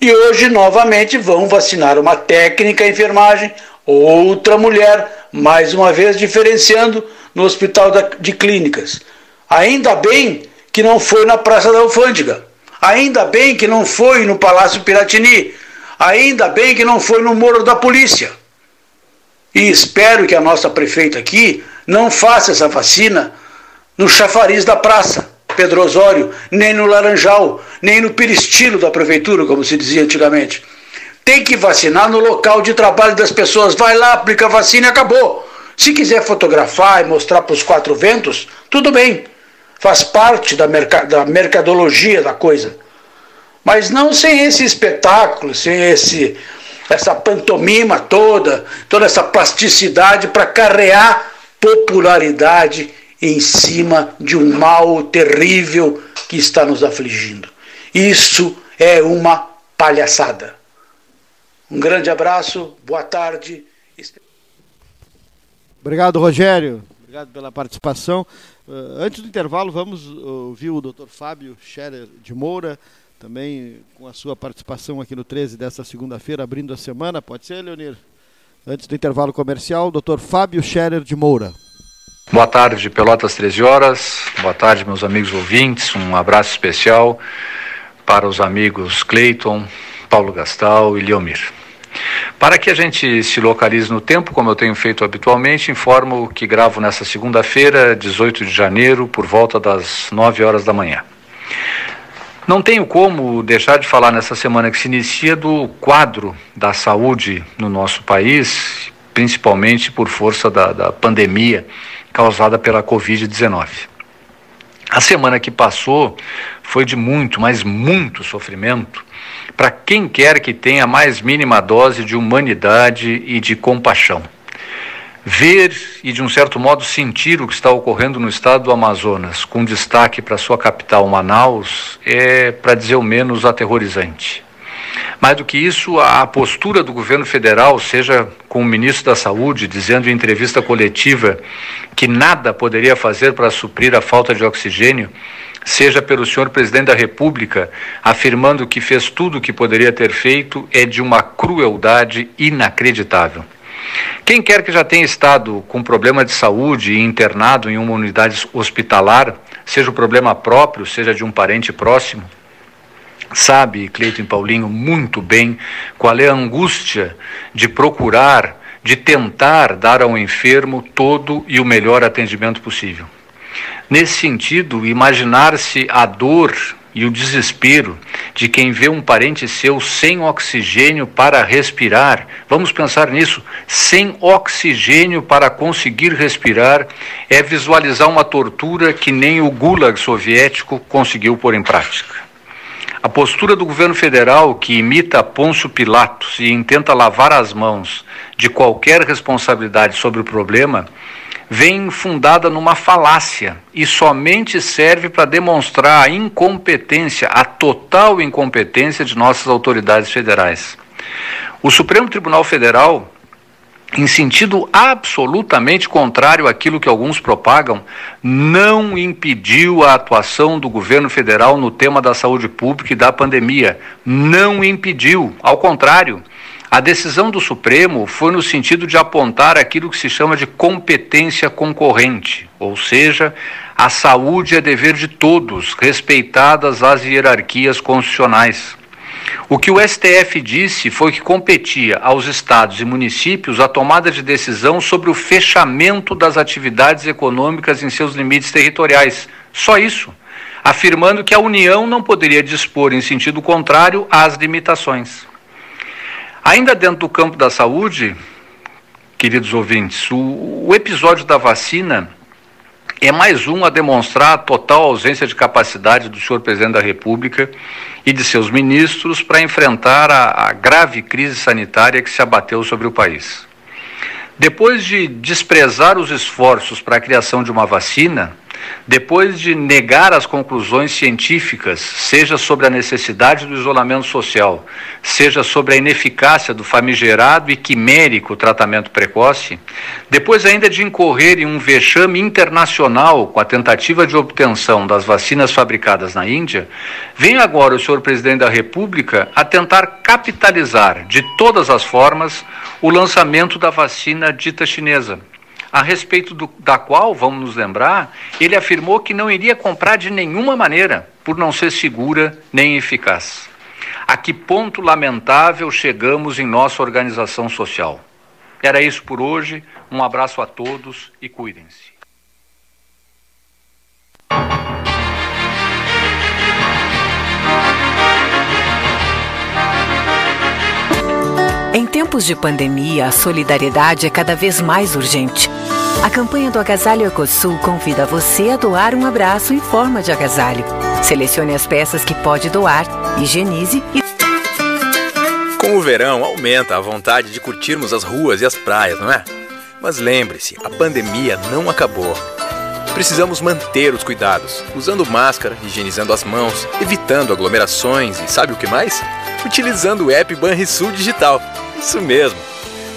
E hoje, novamente, vão vacinar uma técnica em enfermagem, outra mulher, mais uma vez diferenciando no hospital de clínicas. Ainda bem que não foi na Praça da Alfândega. Ainda bem que não foi no Palácio Piratini. Ainda bem que não foi no Morro da Polícia. E espero que a nossa prefeita aqui não faça essa vacina no chafariz da praça, Pedro Osório, nem no Laranjal, nem no peristilo da prefeitura, como se dizia antigamente. Tem que vacinar no local de trabalho das pessoas. Vai lá, aplica a vacina e acabou. Se quiser fotografar e mostrar para os quatro ventos, tudo bem. Faz parte da, merca da mercadologia da coisa. Mas não sem esse espetáculo, sem esse essa pantomima toda, toda essa plasticidade para carrear popularidade em cima de um mal terrível que está nos afligindo. Isso é uma palhaçada. Um grande abraço, boa tarde. Obrigado, Rogério. Obrigado pela participação. Uh, antes do intervalo, vamos ouvir o Dr. Fábio Scherer de Moura também com a sua participação aqui no 13 desta segunda-feira, abrindo a semana. Pode ser, Leonir? Antes do intervalo comercial, Dr. Fábio Scherer de Moura. Boa tarde, Pelotas 13 horas. Boa tarde, meus amigos ouvintes. Um abraço especial para os amigos Cleiton, Paulo Gastal e Leomir. Para que a gente se localize no tempo, como eu tenho feito habitualmente, informo que gravo nessa segunda-feira, 18 de janeiro, por volta das 9 horas da manhã. Não tenho como deixar de falar nessa semana que se inicia do quadro da saúde no nosso país, principalmente por força da, da pandemia causada pela Covid-19. A semana que passou foi de muito, mas muito sofrimento para quem quer que tenha a mais mínima dose de humanidade e de compaixão ver e, de um certo modo, sentir o que está ocorrendo no estado do Amazonas, com destaque para sua capital, Manaus, é, para dizer o menos, aterrorizante. Mais do que isso, a postura do governo federal, seja com o ministro da Saúde, dizendo em entrevista coletiva que nada poderia fazer para suprir a falta de oxigênio, seja pelo senhor presidente da República, afirmando que fez tudo o que poderia ter feito, é de uma crueldade inacreditável. Quem quer que já tenha estado com problema de saúde e internado em uma unidade hospitalar, seja o problema próprio, seja de um parente próximo, sabe, Cleiton Paulinho, muito bem qual é a angústia de procurar, de tentar dar ao enfermo todo e o melhor atendimento possível. Nesse sentido, imaginar-se a dor e o desespero de quem vê um parente seu sem oxigênio para respirar. Vamos pensar nisso. Sem oxigênio para conseguir respirar é visualizar uma tortura que nem o Gulag soviético conseguiu pôr em prática. A postura do governo federal, que imita Pôncio Pilatos e intenta lavar as mãos de qualquer responsabilidade sobre o problema, vem fundada numa falácia e somente serve para demonstrar a incompetência, a total incompetência de nossas autoridades federais. O Supremo Tribunal Federal, em sentido absolutamente contrário àquilo que alguns propagam, não impediu a atuação do governo federal no tema da saúde pública e da pandemia. Não impediu, ao contrário a decisão do Supremo foi no sentido de apontar aquilo que se chama de competência concorrente, ou seja, a saúde é dever de todos, respeitadas as hierarquias constitucionais. O que o STF disse foi que competia aos estados e municípios a tomada de decisão sobre o fechamento das atividades econômicas em seus limites territoriais. Só isso. Afirmando que a União não poderia dispor em sentido contrário às limitações. Ainda dentro do campo da saúde, queridos ouvintes, o, o episódio da vacina é mais um a demonstrar a total ausência de capacidade do senhor presidente da República e de seus ministros para enfrentar a, a grave crise sanitária que se abateu sobre o país. Depois de desprezar os esforços para a criação de uma vacina, depois de negar as conclusões científicas, seja sobre a necessidade do isolamento social, seja sobre a ineficácia do famigerado e quimérico tratamento precoce, depois ainda de incorrer em um vexame internacional com a tentativa de obtenção das vacinas fabricadas na Índia, vem agora o senhor presidente da República a tentar capitalizar de todas as formas o lançamento da vacina dita chinesa a respeito do, da qual, vamos nos lembrar, ele afirmou que não iria comprar de nenhuma maneira, por não ser segura nem eficaz. A que ponto lamentável chegamos em nossa organização social? Era isso por hoje. Um abraço a todos e cuidem-se. Em tempos de pandemia, a solidariedade é cada vez mais urgente. A campanha do Agasalho Ecosul convida você a doar um abraço em forma de agasalho. Selecione as peças que pode doar, higienize e. Com o verão, aumenta a vontade de curtirmos as ruas e as praias, não é? Mas lembre-se, a pandemia não acabou. Precisamos manter os cuidados, usando máscara, higienizando as mãos, evitando aglomerações e sabe o que mais? Utilizando o app Banrisul Digital. Isso mesmo.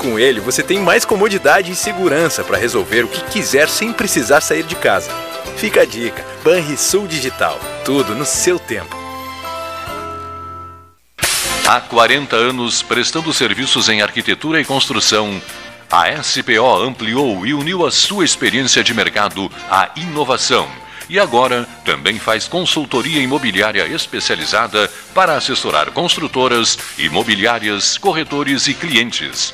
Com ele, você tem mais comodidade e segurança para resolver o que quiser sem precisar sair de casa. Fica a dica: Banrisul Digital. Tudo no seu tempo. Há 40 anos prestando serviços em arquitetura e construção, a SPO ampliou e uniu a sua experiência de mercado à inovação. E agora também faz consultoria imobiliária especializada para assessorar construtoras, imobiliárias, corretores e clientes.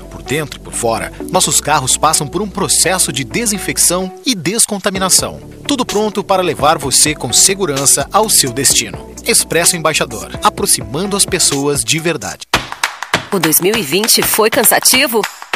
Dentro e por fora, nossos carros passam por um processo de desinfecção e descontaminação. Tudo pronto para levar você com segurança ao seu destino. Expresso Embaixador, aproximando as pessoas de verdade. O 2020 foi cansativo?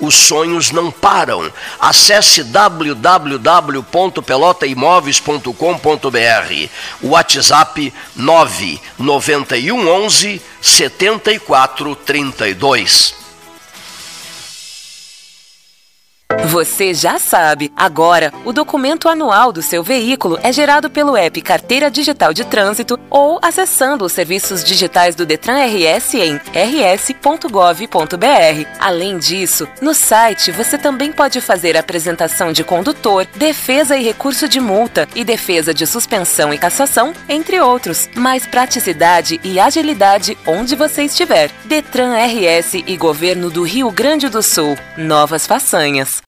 os sonhos não param. Acesse www.pelotaimóveis imóveis.com.br. WhatsApp 991 11 Você já sabe, agora o documento anual do seu veículo é gerado pelo app Carteira Digital de Trânsito ou acessando os serviços digitais do Detran RS em rs.gov.br. Além disso, no site você também pode fazer apresentação de condutor, defesa e recurso de multa e defesa de suspensão e cassação, entre outros. Mais praticidade e agilidade onde você estiver. Detran RS e Governo do Rio Grande do Sul. Novas façanhas.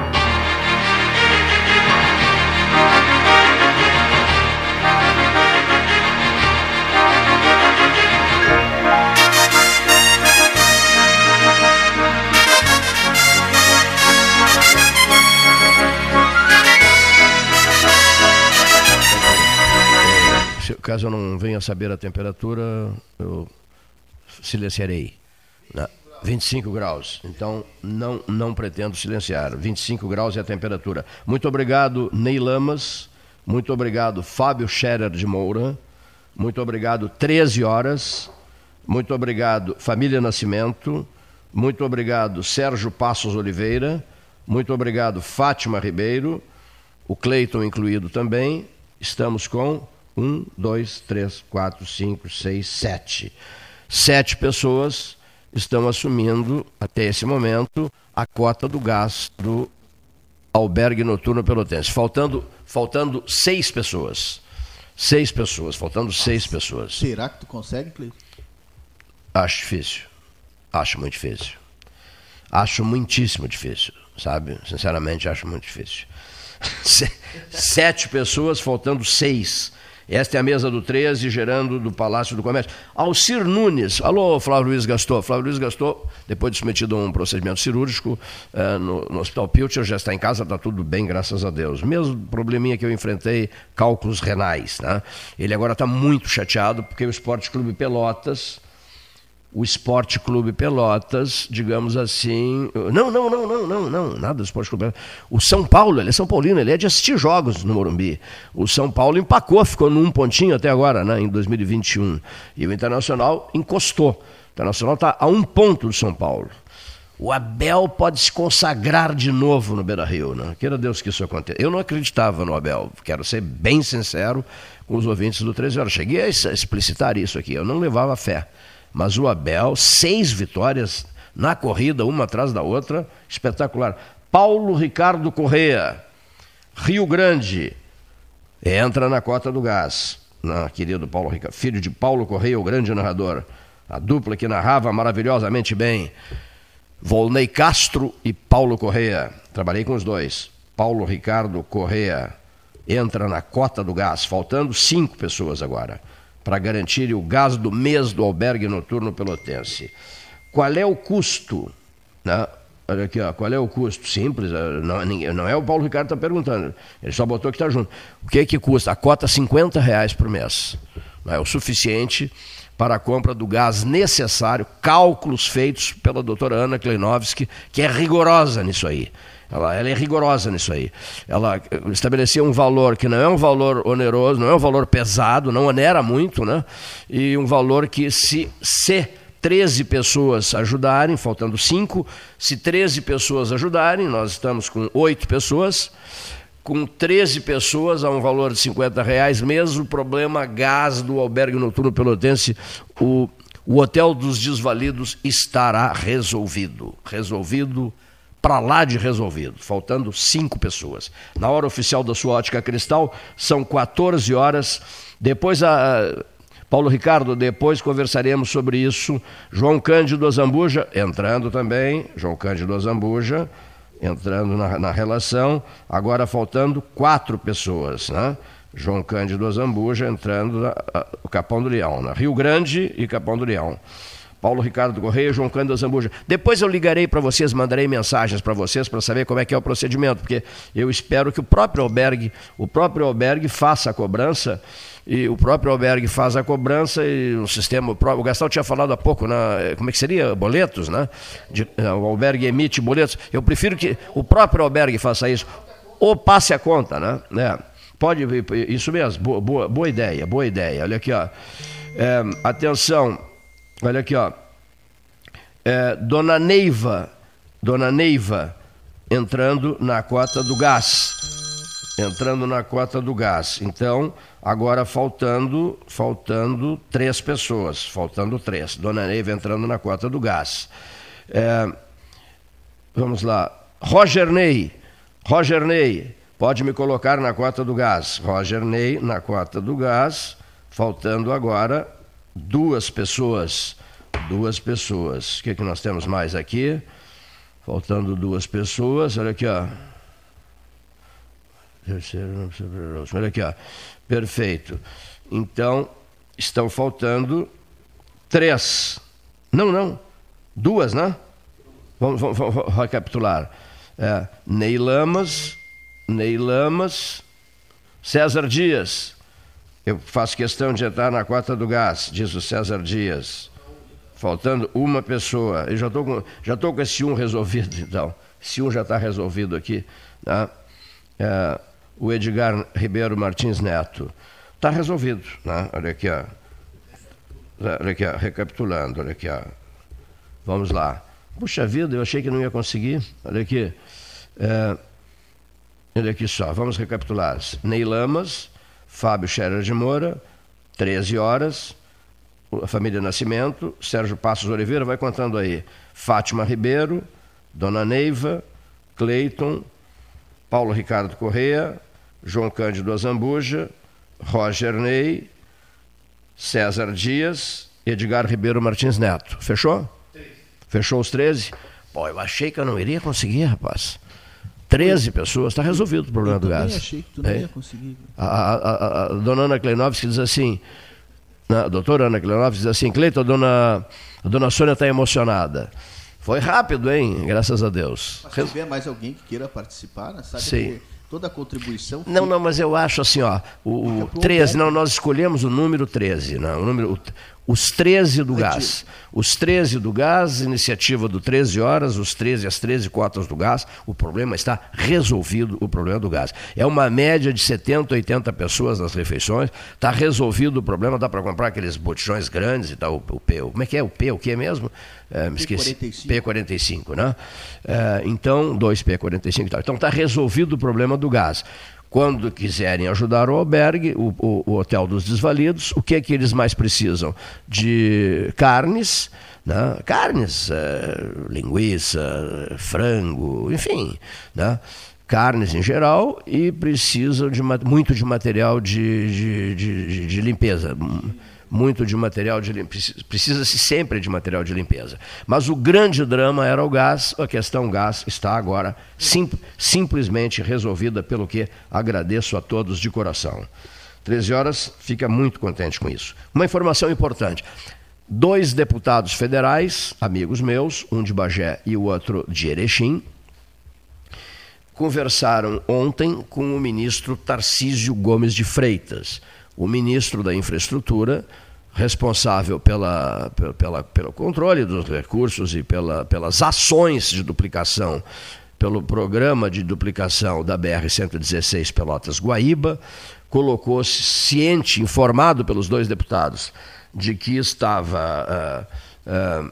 Caso eu não venha saber a temperatura, eu silenciarei. Né? 25 graus. Então, não, não pretendo silenciar. 25 graus é a temperatura. Muito obrigado, Ney Lamas. Muito obrigado, Fábio Scherer de Moura. Muito obrigado, 13 horas. Muito obrigado, Família Nascimento. Muito obrigado, Sérgio Passos Oliveira. Muito obrigado, Fátima Ribeiro. O Cleiton incluído também. Estamos com um, dois, três, quatro, cinco, seis, sete. Sete pessoas estão assumindo, até esse momento, a cota do gás do albergue noturno pelotense. Faltando, faltando seis pessoas. Seis pessoas, faltando seis pessoas. Será que tu consegue, Cleiton? Acho difícil. Acho muito difícil. Acho muitíssimo difícil, sabe? Sinceramente, acho muito difícil. [LAUGHS] Sete pessoas, faltando seis. Esta é a mesa do 13, gerando do Palácio do Comércio. Alcir Nunes, alô, Flávio Luiz Gastou. Flávio Luiz Gastou, depois de submetido a um procedimento cirúrgico uh, no, no, Hospital Pilcher, já está em casa, está tudo bem, graças a Deus. Mesmo probleminha que eu enfrentei, cálculos renais. Né? Ele agora está muito chateado porque o Esporte Clube Pelotas o Esporte Clube Pelotas, digamos assim. Não, não, não, não, não, não, nada do Esporte Clube Pelotas. O São Paulo, ele é São Paulino, ele é de assistir jogos no Morumbi. O São Paulo empacou, ficou num pontinho até agora, né, em 2021. E o Internacional encostou. O Internacional está a um ponto do São Paulo. O Abel pode se consagrar de novo no Beira Rio, né? Queira Deus que isso aconteça. Eu não acreditava no Abel, quero ser bem sincero com os ouvintes do 13 horas. Cheguei a explicitar isso aqui, eu não levava fé. Mas o Abel, seis vitórias na corrida, uma atrás da outra, espetacular. Paulo Ricardo Correa, Rio Grande, entra na cota do gás. Querido Paulo Ricardo, filho de Paulo Correia, o grande narrador. A dupla que narrava maravilhosamente bem. Volney Castro e Paulo Correia. Trabalhei com os dois. Paulo Ricardo Correia entra na cota do gás, faltando cinco pessoas agora para garantir o gás do mês do albergue noturno pelotense. Qual é o custo? Né? Olha aqui, ó, qual é o custo? Simples, eh, não, não é o Paulo Ricardo que está perguntando, ele só botou que está junto. O que é que custa? A cota 50 reais por mês. Não é o suficiente para a compra do gás necessário, cálculos feitos pela doutora Ana Kleinovski, que é rigorosa nisso aí. Ela, ela, é rigorosa nisso aí. Ela estabelecia um valor que não é um valor oneroso, não é um valor pesado, não onera muito, né? E um valor que se, se 13 pessoas ajudarem, faltando 5. Se 13 pessoas ajudarem, nós estamos com 8 pessoas. Com 13 pessoas, a um valor de 50 reais, mesmo problema gás do albergue noturno pelotense, o, o Hotel dos Desvalidos estará resolvido. Resolvido para lá de resolvido, faltando cinco pessoas. Na hora oficial da sua ótica cristal, são 14 horas. Depois a, Paulo Ricardo, depois conversaremos sobre isso. João Cândido Azambuja, entrando também. João Cândido Azambuja, entrando na, na relação. Agora faltando quatro pessoas, né? João Cândido Azambuja entrando no Capão do Leão, na Rio Grande e Capão do Leão. Paulo Ricardo Correia, João Cândido Zambuja. Depois eu ligarei para vocês, mandarei mensagens para vocês para saber como é que é o procedimento, porque eu espero que o próprio albergue, o próprio albergue faça a cobrança e o próprio albergue faz a cobrança e o sistema, o Gastão tinha falado há pouco, né, como é que seria? Boletos, né? De, eh, o albergue emite boletos. Eu prefiro que o próprio albergue faça isso, ou passe a conta, né? É, pode, isso mesmo, boa, boa, boa, ideia, boa ideia. Olha aqui, ó. É, atenção, olha aqui, ó. É, Dona Neiva, Dona Neiva, entrando na cota do gás. Entrando na cota do gás. Então, Agora faltando, faltando três pessoas, faltando três. Dona Neiva entrando na cota do gás. É, vamos lá. Roger Ney, Roger Ney, pode me colocar na cota do gás. Roger Ney na cota do gás, faltando agora duas pessoas. Duas pessoas. O que, é que nós temos mais aqui? Faltando duas pessoas. Olha aqui, ó. Olha aqui, ó. Perfeito. Então, estão faltando três. Não, não. Duas, né? Vamos, vamos, vamos recapitular. É, Ney Lamas, Ney Lamas, César Dias. Eu faço questão de entrar na cota do gás, diz o César Dias. Faltando uma pessoa. Eu já estou com, já com esse um resolvido, [LAUGHS] então. Esse um já está resolvido aqui. Né? É, o Edgar Ribeiro Martins Neto. Está resolvido. Né? Olha aqui, ó. Olha aqui, ó. recapitulando, olha aqui. Ó. Vamos lá. Puxa vida, eu achei que não ia conseguir. Olha aqui. É, olha aqui só, vamos recapitular. Ney Lamas, Fábio Scherer de Moura, 13 horas. A família Nascimento, Sérgio Passos Oliveira, vai contando aí. Fátima Ribeiro, Dona Neiva, Cleiton, Paulo Ricardo Correia, João Cândido Azambuja, Roger Ney, César Dias, Edgar Ribeiro Martins Neto. Fechou? Fechou os 13? Pô, eu achei que eu não iria conseguir, rapaz. 13 pessoas, está resolvido o problema do gás. achei que tu não é. ia conseguir. A, a, a, a dona Ana Kleinovski diz assim, a doutora Ana Kleinovski diz assim, Cleiton, a dona, a dona Sônia está emocionada. Foi rápido, hein? Graças a Deus. Mas se tiver mais alguém que queira participar, né? sabe Sim. que toda a contribuição. Não, não, mas eu acho assim, ó, o, o 13, não, nós escolhemos o número 13, não, o número, os 13 do gás. Os 13 do gás, iniciativa do 13 horas, os 13 às 13 cotas do gás, o problema está resolvido, o problema do gás. É uma média de 70, 80 pessoas nas refeições, está resolvido o problema, dá para comprar aqueles botijões grandes e tal, o, P, como é que é o P, o que é mesmo? É, me esqueci. P45. P45, né? É, então, 2P45 e tal. Então está resolvido o problema do gás. Quando quiserem ajudar o albergue, o, o, o Hotel dos Desvalidos, o que é que eles mais precisam? De carnes, né? carnes, é, linguiça, frango, enfim, né? carnes em geral, e precisam de muito de material de, de, de, de limpeza muito de material de limpeza, precisa-se sempre de material de limpeza. Mas o grande drama era o gás, a questão gás está agora sim, simplesmente resolvida, pelo que agradeço a todos de coração. 13 horas, fica muito contente com isso. Uma informação importante. Dois deputados federais, amigos meus, um de Bagé e o outro de Erechim, conversaram ontem com o ministro Tarcísio Gomes de Freitas o ministro da Infraestrutura, responsável pela, pela, pelo controle dos recursos e pela, pelas ações de duplicação, pelo programa de duplicação da BR-116 Pelotas-Guaíba, colocou-se ciente, informado pelos dois deputados, de que estava uh,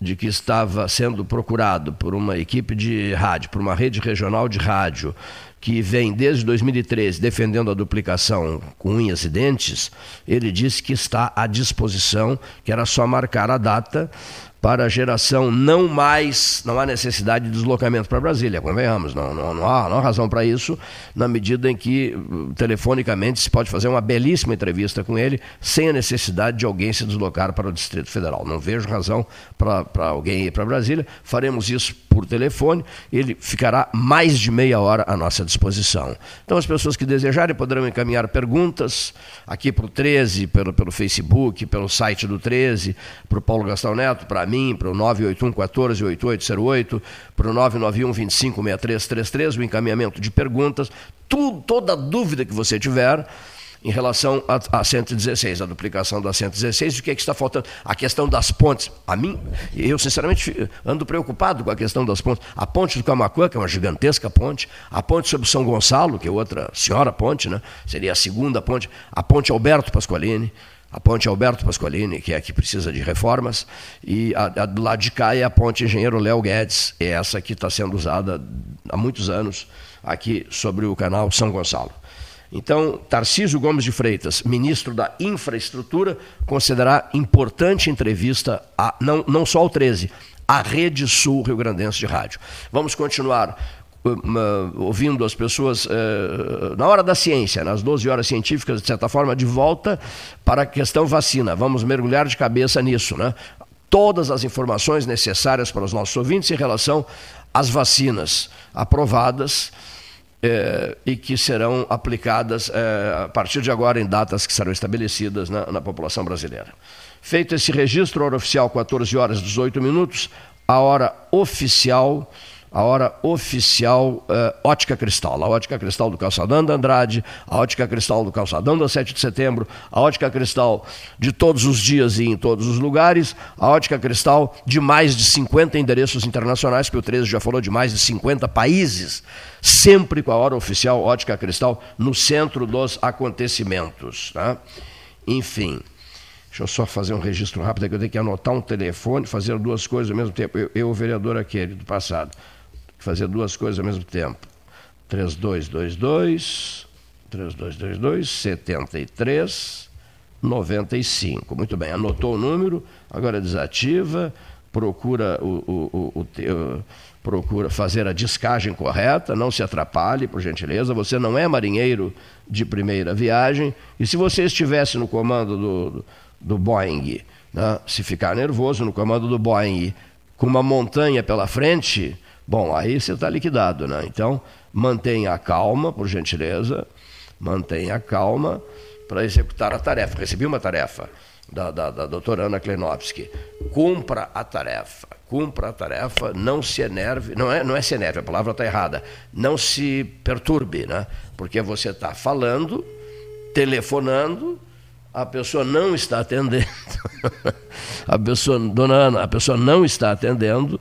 de que estava sendo procurado por uma equipe de rádio, por uma rede regional de rádio, que vem desde 2013 defendendo a duplicação com unhas e dentes, ele disse que está à disposição, que era só marcar a data para a geração não mais, não há necessidade de deslocamento para Brasília, convenhamos, não, não, não, há, não há razão para isso, na medida em que telefonicamente se pode fazer uma belíssima entrevista com ele sem a necessidade de alguém se deslocar para o Distrito Federal. Não vejo razão para alguém ir para Brasília, faremos isso por telefone, ele ficará mais de meia hora à nossa disposição. Então as pessoas que desejarem poderão encaminhar perguntas aqui para o 13, pelo, pelo Facebook, pelo site do 13, para o Paulo Gastão Neto, para mim, para o 981 14 8808, para o 991 25 6333, o encaminhamento de perguntas, tudo, toda dúvida que você tiver em relação a 116, a duplicação da 116, o que, é que está faltando? A questão das pontes. A mim, eu sinceramente ando preocupado com a questão das pontes. A ponte do Camacuã, que é uma gigantesca ponte, a ponte sobre São Gonçalo, que é outra senhora ponte, né? seria a segunda ponte, a ponte Alberto Pasqualini, a ponte Alberto Pasqualini, que é a que precisa de reformas, e a, a do lado de cá é a ponte Engenheiro Léo Guedes, é essa que está sendo usada há muitos anos aqui sobre o canal São Gonçalo. Então, Tarcísio Gomes de Freitas, ministro da Infraestrutura, considerará importante entrevista, a, não, não só ao 13, à Rede Sul Rio Grandense de Rádio. Vamos continuar uh, ouvindo as pessoas uh, na hora da ciência, nas 12 horas científicas, de certa forma, de volta para a questão vacina. Vamos mergulhar de cabeça nisso, né? Todas as informações necessárias para os nossos ouvintes em relação às vacinas aprovadas é, e que serão aplicadas é, a partir de agora em datas que serão estabelecidas na, na, população brasileira. Feito esse registro, hora oficial 14 horas 18 minutos, a hora oficial a hora oficial uh, Ótica Cristal. A Ótica Cristal do Calçadão da Andrade, a Ótica Cristal do Calçadão da 7 de setembro, a Ótica Cristal de todos os dias e em todos os lugares, a Ótica Cristal de mais de 50 endereços internacionais, que o 13 já falou de mais de 50 países, sempre com a hora oficial Ótica Cristal no centro dos acontecimentos. Tá? Enfim. Deixa eu só fazer um registro rápido, que eu tenho que anotar um telefone, fazer duas coisas ao mesmo tempo. Eu, eu o vereador aquele do passado fazer duas coisas ao mesmo tempo. 3222 3222 73 95. Muito bem, anotou o número, agora desativa, procura o, o, o, o procura fazer a descagem correta, não se atrapalhe, por gentileza. Você não é marinheiro de primeira viagem. E se você estivesse no comando do, do, Boeing, né, se ficar nervoso no comando do Boeing, com uma montanha pela frente, Bom, aí você está liquidado, né? Então, mantenha a calma, por gentileza, mantenha a calma para executar a tarefa. Recebi uma tarefa da, da, da doutora Ana Klenowski. Cumpra a tarefa, cumpra a tarefa, não se enerve, não é, não é se enerve, a palavra está errada, não se perturbe, né? Porque você está falando, telefonando, a pessoa não está atendendo, [LAUGHS] a pessoa, dona Ana, a pessoa não está atendendo,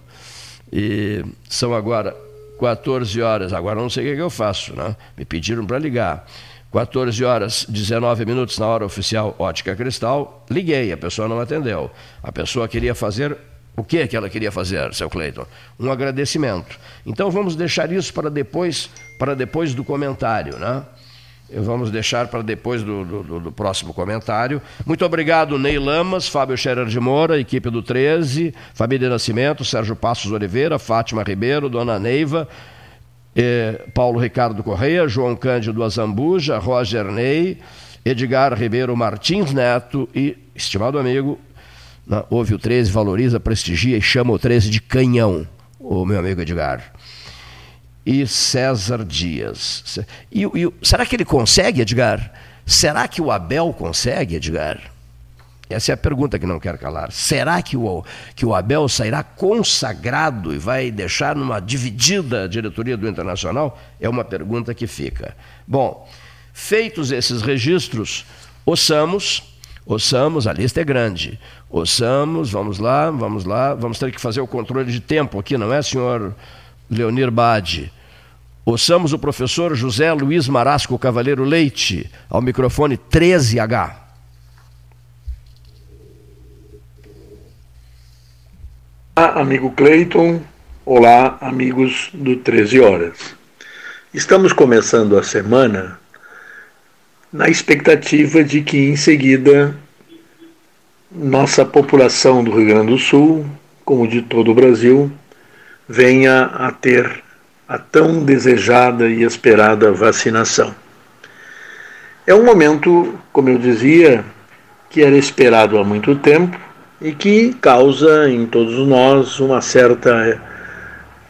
e são agora 14 horas, agora não sei o que, eu faço, né? me pediram para ligar. 14 horas 19 minutos na hora oficial Ótica Cristal, liguei, a pessoa não atendeu. A pessoa queria fazer o que que ela queria fazer, seu Cleiton? Um agradecimento. Então vamos deixar isso para depois, para depois do comentário, né? Vamos deixar para depois do, do, do, próximo comentário. Muito obrigado, Ney Lamas, Fábio Scherer de Moura, equipe do 13, Família Nascimento, Sérgio Passos Oliveira, Fátima Ribeiro, Dona Neiva, eh, Paulo Ricardo Correia, João Cândido Azambuja, Roger Ney, Edgar Ribeiro Martins Neto e, estimado amigo, ouve o 13, valoriza, prestigia e chama o 13 de canhão, o meu amigo Edgar e César Dias. E, e, será que ele consegue, Edgar? Será que o Abel consegue, Edgar? Essa é a pergunta que não quero calar. Será que o, que o Abel sairá consagrado e vai deixar numa dividida diretoria do Internacional? É uma pergunta que fica. Bom, feitos esses registros, ouçamos, ouçamos, a lista é grande. Ouçamos, vamos lá, vamos lá, vamos ter que fazer o controle de tempo aqui, não é, senhor Leonir Bade? Ouçamos o professor José Luiz Marasco Cavaleiro Leite, ao microfone 13H. amigo Cleiton. Olá, amigos do 13 Horas. Estamos começando a semana na expectativa de que em seguida nossa população do Rio Grande do Sul, como de todo o Brasil, venha a ter a tão desejada e esperada vacinação. É um momento, como eu dizia, que era esperado há muito tempo e que causa em todos nós uma certa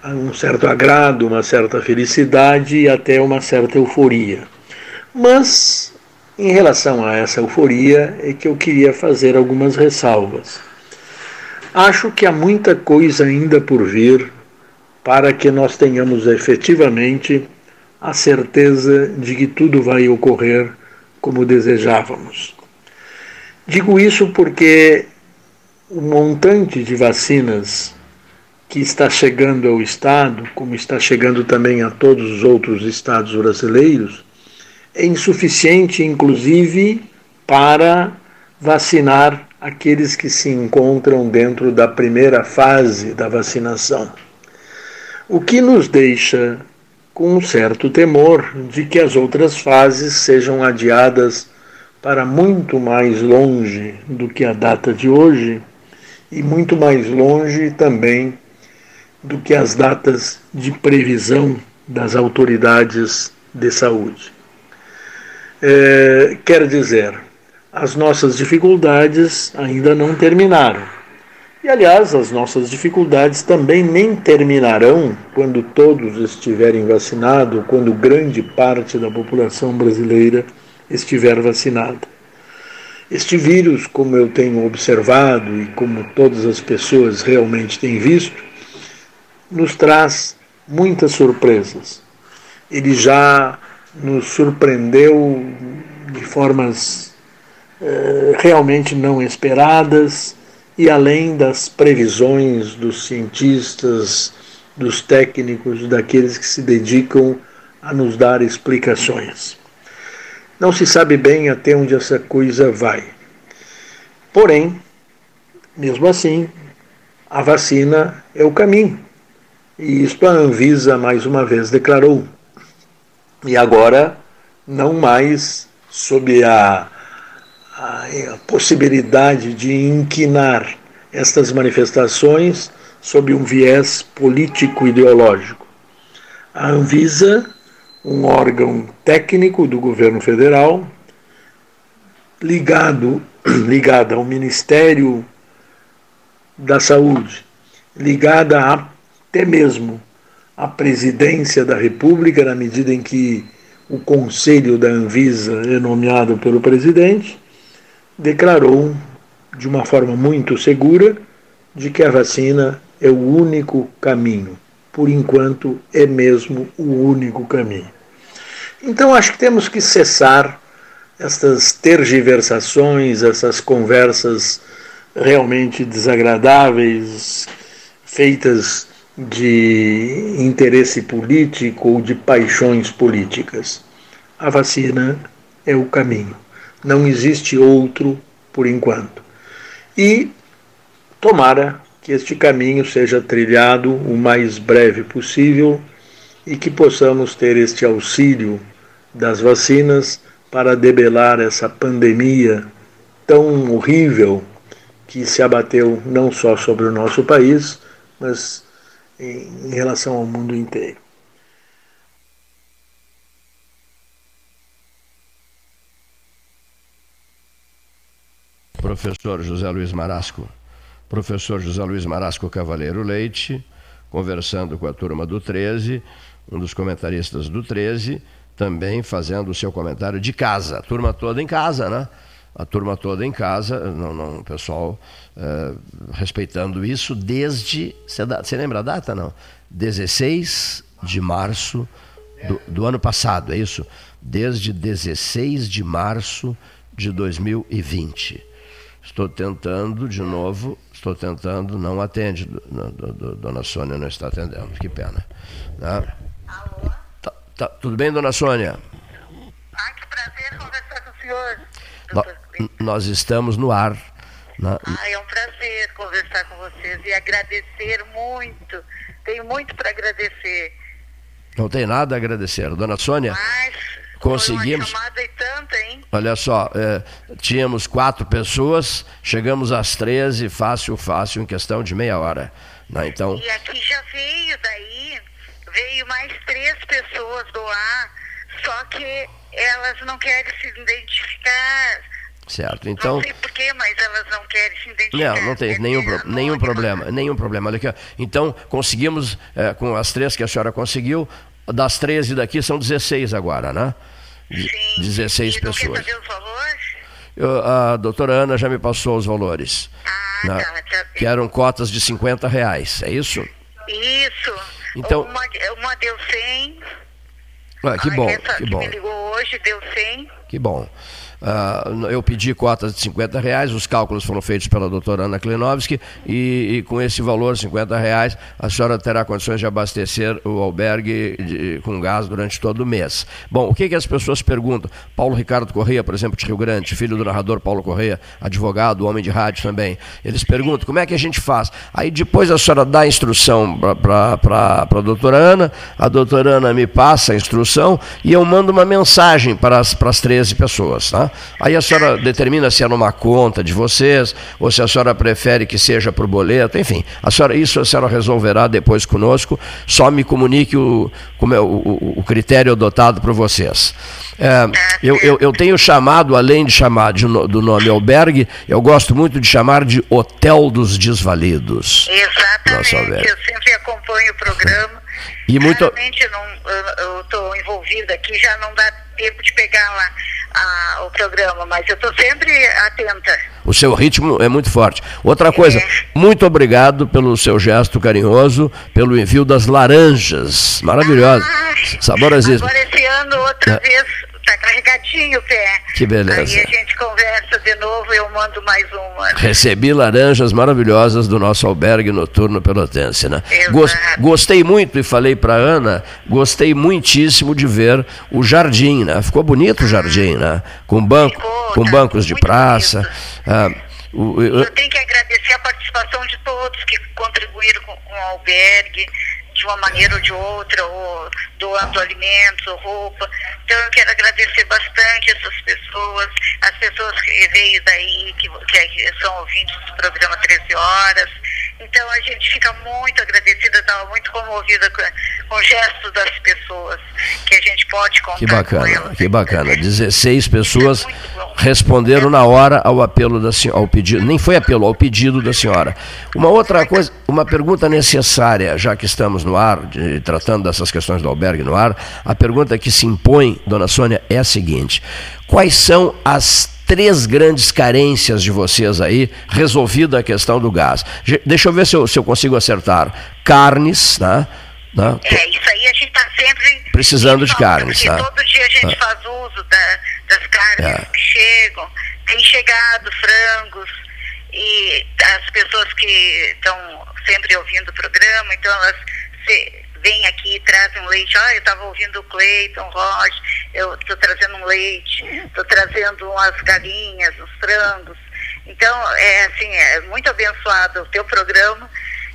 um certo agrado, uma certa felicidade e até uma certa euforia. Mas em relação a essa euforia é que eu queria fazer algumas ressalvas. Acho que há muita coisa ainda por vir para que nós tenhamos efetivamente a certeza de que tudo vai ocorrer como desejávamos. Digo isso porque o montante de vacinas que está chegando ao Estado, como está chegando também a todos os outros estados brasileiros, é insuficiente, inclusive, para vacinar aqueles que se encontram dentro da primeira fase da vacinação. O que nos deixa com um certo temor de que as outras fases sejam adiadas para muito mais longe do que a data de hoje e muito mais longe também do que as datas de previsão das autoridades de saúde. É, quer dizer, as nossas dificuldades ainda não terminaram. E, aliás, as nossas dificuldades também nem terminarão quando todos estiverem vacinados, quando grande parte da população brasileira estiver vacinada. Este vírus, como eu tenho observado e como todas as pessoas realmente têm visto, nos traz muitas surpresas. Ele já nos surpreendeu de formas eh, realmente não esperadas e além das previsões dos cientistas, dos técnicos, daqueles que se dedicam a nos dar explicações. Não se sabe bem até onde essa coisa vai. Porém, mesmo assim, a vacina é o caminho. E isto a Anvisa mais uma vez declarou. E agora, não mais sob a, a, a possibilidade de inquinar estas manifestações sob um viés político-ideológico. A Anvisa, um órgão técnico do governo federal, ligado, [CLEARS THROAT] ligada ao Ministério da Saúde, ligada à até mesmo a presidência da República, na medida em que o conselho da Anvisa é nomeado pelo presidente, declarou de uma forma muito segura de que a vacina é o único caminho. Por enquanto, é mesmo o único caminho. Então, acho que temos que cessar essas tergiversações, essas conversas realmente desagradáveis, feitas de interesse político ou de paixões políticas. A vacina é o caminho. Não existe outro por enquanto. E tomara que este caminho seja trilhado o mais breve possível e que possamos ter este auxílio das vacinas para debelar essa pandemia tão horrível que se abateu não só sobre o nosso país, mas em relação ao mundo inteiro. Professor José Luiz Marasco. Professor José Luiz Marasco Cavaleiro Leite, conversando com a turma do 13, um dos comentaristas do 13, também fazendo o seu comentário de casa. A turma toda em casa, né? a turma toda em casa, não, não, o pessoal é, respeitando isso desde. Você lembra a data? Não? 16 de março do, do, ano passado, é isso? Desde 16 de março de 2020. Estou tentando de novo, estou tentando, não atende, do, do, do, dona Sônia não está atendendo, que pena. Né? Alô? Tá, tá, tudo bem, dona Sônia? Ai, que prazer conversar com o senhor. Nós estamos no ar. Na... Ah, é um prazer conversar com vocês e agradecer muito. Tenho muito para agradecer. Não tem nada a agradecer. Dona Sônia, Mas conseguimos. tanta? Olha só, é, tínhamos quatro pessoas, chegamos às 13, fácil, fácil, em questão de meia hora. Né? Então, E aqui já veio daí, veio mais três pessoas doar, só que elas não querem se identificar. certo. Então, Não sei porquê, mas elas não querem se identificar. Não, não tem nenhum, pro- nenhum problema, nenhum problema. Olha aqui, ó. Então, conseguimos, é, com as três que a senhora conseguiu, das 13 daqui são 16 agora, né? Sim. 16 pessoas. Eu- a doutora Ana já me passou os valores. Ah, né? tá, Que eram cotas de 50 reais, é isso? Isso. Então- Uma, uma deu 100. Ah, que bom, essa que que bom. me ligou hoje deu 100. Que bom. Ah, eu pedi cotas de 50 reais, os cálculos foram feitos pela doutora Ana Klinovski e, e com esse valor, 50 reais, a senhora terá condições de abastecer o albergue de- com gás durante todo o mês. Bom, o que, que as pessoas perguntam? Paulo Ricardo Correia, por exemplo, de Rio Grande, filho do narrador Paulo Correia, advogado, homem de rádio também, eles perguntam como é que a gente faz? Aí depois a senhora dá a instrução para a doutora Ana, a doutora Ana me passa a instrução e eu mando uma mensagem para as, para as 13 pessoas, tá? Aí a senhora determina se é numa conta de vocês, ou se a senhora prefere que seja por boleto, enfim. A senhora, isso a senhora resolverá depois conosco, só me comunique o, como é, o, o- o critério adotado por vocês. É, eu, eu, eu tenho chamado, além de chamar de do nome albergue, eu gosto muito de chamar de Hotel dos Desvalidos. Albergue. Eu sempre acompanho o programa. E muito, não- eu estou envolvida aqui, já não dá tempo de pegar lá ah, o programa, mas eu estou sempre atenta. O seu ritmo é muito forte. Outra coisa, muito obrigado pelo seu gesto carinhoso, pelo envio das laranjas. Maravilhosas. Saborosíssimas. Agora esse ano, outra É. vez, tá carregadinho o pé. Que beleza. Aí a gente conversa de novo, eu mando mais uma. Recebi laranjas maravilhosas do nosso albergue noturno pelotense, né? Gos- gostei muito e falei para Ana, gostei muitíssimo de ver o jardim, né? Ficou bonito o jardim, né? Com banco, com tá bancos de praça. ah, o- o- Eu tenho que agradecer a participação de todos que contribuíram com, com o albergue, de uma maneira ou de outra, ou doando alimentos, ou roupa. Então eu quero agradecer bastante essas pessoas, as pessoas que veio daí, que, que são ouvintes do programa 13 Horas. Então a gente fica muito agradecida, estava muito comovida com, com o gesto das pessoas, que a gente pode contar que bacana, que bacana. 16 pessoas responderam na hora ao apelo da senhora, ao pedido, nem foi apelo, ao pedido da senhora. Uma outra coisa, uma pergunta necessária, já que estamos no ar, de- tratando dessas questões do albergue no ar, a pergunta que se impõe, dona Sônia, é a seguinte: quais são as três grandes carências de vocês aí, resolvida a questão do gás? Deixa eu ver se eu, se eu consigo acertar. Carnes, né? né? É, isso aí a gente está sempre Precisando de carnes, Porque tá? todo dia a gente Ah. faz uso da- das carnes É. que chegam. Tem chegado frangos e as pessoas que estão sempre ouvindo o programa, então elas se- vêm aqui e um leite. Ah, eu estava ouvindo o Cleiton, Roger, eu estou trazendo um leite, estou trazendo umas galinhas, uns frangos. Então, é assim, é muito abençoado o teu programa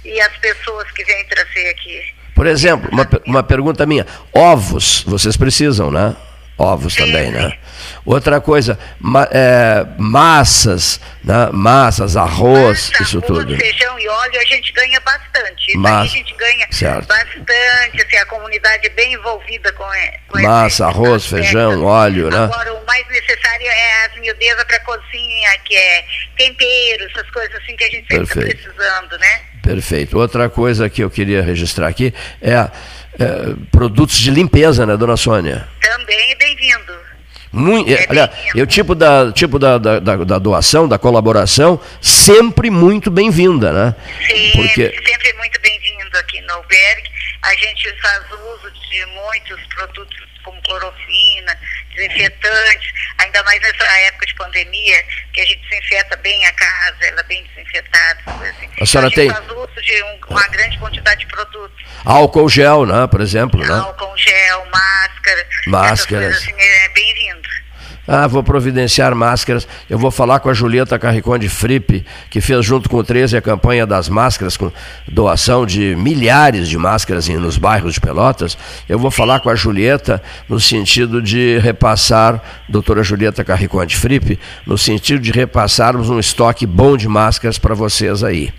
e as pessoas que vêm trazer aqui. Por exemplo, uma, uma pergunta minha: ovos, vocês precisam, né? Ovos também, né? Outra coisa, ma- é, massas, né? massas, arroz, isso tudo. feijão e óleo a gente ganha bastante. Isso Mas- aí a gente ganha certo. bastante, assim, a comunidade é bem envolvida com, com Massa, arroz, feijão, óleo, né? Agora, o mais necessário é as miudezas para cozinha, que é tempero, essas coisas assim que a gente sempre está precisando, né? Perfeito. Outra coisa que eu queria registrar aqui é, é, produtos de limpeza, né, dona Sônia? Também é bem-vindo. Muito, é, olha, e o tipo da, tipo da, da, da- da doação, da colaboração, sempre muito bem-vinda, né? Sim, Porque sempre muito bem-vindo aqui no albergue. A gente faz uso de muitos produtos como clorofina, desinfetantes, ainda mais nessa época de pandemia, que a gente desinfeta bem a casa, ela é bem desinfetada. Assim. A senhora gente tem- faz uso de um- uma grande quantidade de produtos. álcool gel, né, por exemplo, né? Álcool gel, máscara, Máscaras. essas coisas assim, é bem-vindo. Ah, vou providenciar máscaras. Eu vou falar com a Julieta Carriconde Fripe, que fez junto com o 13 a campanha das máscaras, com doação de milhares de máscaras nos bairros de Pelotas. Eu vou falar com a Julieta no sentido de repassar, doutora Julieta Carriconde Fripe, no sentido de repassarmos um estoque bom de máscaras para vocês aí.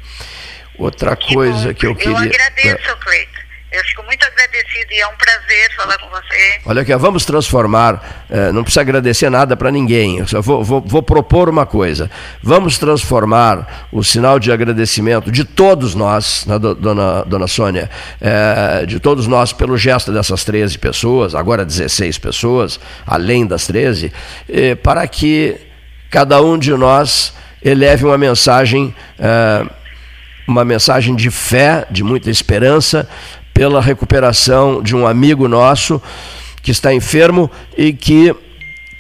Outra coisa que eu queria. Eu agradeço, Cleiton. Eu fico muito agradecido e é um prazer falar com você. Olha aqui, vamos transformar, eh, não precisa agradecer nada para ninguém, eu só vou, vou, vou, propor uma coisa. Vamos transformar o sinal de agradecimento de todos nós, né, dona, dona Sônia, eh, de todos nós pelo gesto dessas 13 pessoas, agora 16 pessoas, além das 13, eh, para que cada um de nós eleve uma mensagem uma mensagem de fé, de muita esperança, pela recuperação de um amigo nosso que está enfermo e que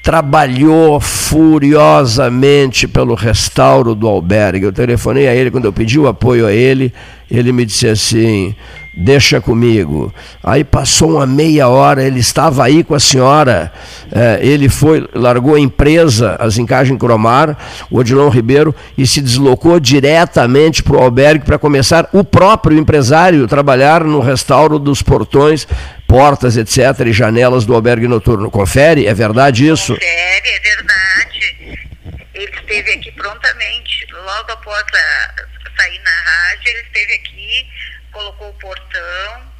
trabalhou furiosamente pelo restauro do albergue. Eu telefonei a ele quando eu pedi o apoio a ele, ele me disse assim: deixa comigo. Aí passou uma meia hora, ele estava aí com a senhora, é, ele foi, largou a empresa, a Zincagem Cromar, o Odilon Ribeiro, e se deslocou diretamente para o albergue para começar o próprio empresário trabalhar no restauro dos portões, portas, etc., e janelas do albergue noturno. Confere? É verdade isso? Confere, é verdade. Ele esteve aqui prontamente, logo após a, sair na rádio, ele esteve aqui colocou o portão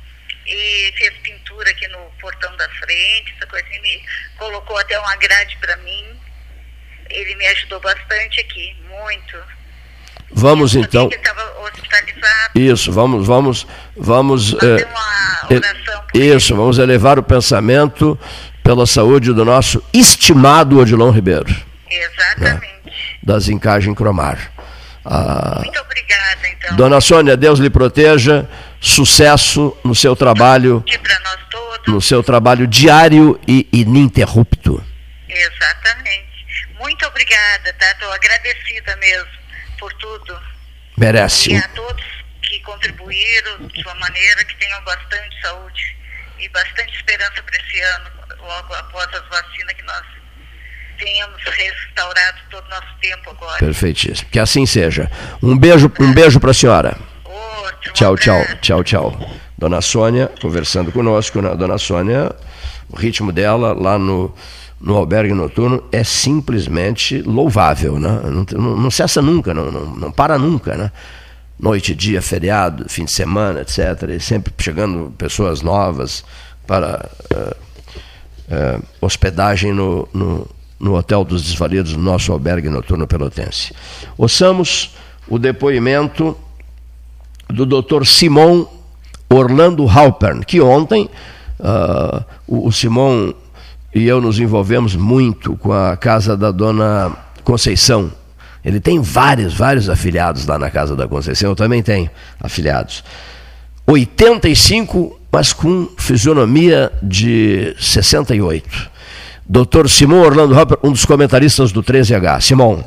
e fez pintura aqui no portão da frente, essa coisa assim, colocou até uma grade para mim. Ele me ajudou bastante aqui, muito. Vamos então. Isso, vamos, vamos, vamos. É, isso, vamos elevar o pensamento pela saúde do nosso estimado Odilon Ribeiro. Exatamente. Né, das Encagem Cromar. Ah, Muito obrigada, então. Dona Sônia, Deus lhe proteja, sucesso no seu trabalho, no seu trabalho diário e ininterrupto. Exatamente. Muito obrigada, tá? Estou agradecida mesmo por tudo. Merece. E a todos que contribuíram de sua maneira, que tenham bastante saúde e bastante esperança para esse ano, logo após as vacinas que nós tenhamos restaurado todo o nosso tempo agora. Perfeitíssimo. Que assim seja. Um beijo, um beijo para a senhora. Outro, tchau, tchau, tchau, tchau. Dona Sônia, conversando conosco, né? Dona Sônia, o ritmo dela lá no, no albergue noturno é simplesmente louvável, né? Não, não, não cessa nunca, não, não, não para nunca, né? Noite, dia, feriado, fim de semana, etc. E sempre chegando pessoas novas para uh, uh, hospedagem no, no, no Hotel dos Desvalidos, no nosso albergue noturno pelotense. Ouçamos o depoimento do Dr. Simon Orlando Halpern, que ontem uh, o, o Simon e eu nos envolvemos muito com a casa da dona Conceição. Ele tem vários, vários afiliados lá na casa da Conceição, eu também tenho afiliados. 85, mas com fisionomia de 68. Dr. Simão Orlando Hopper, um dos comentaristas do 13H. Simão.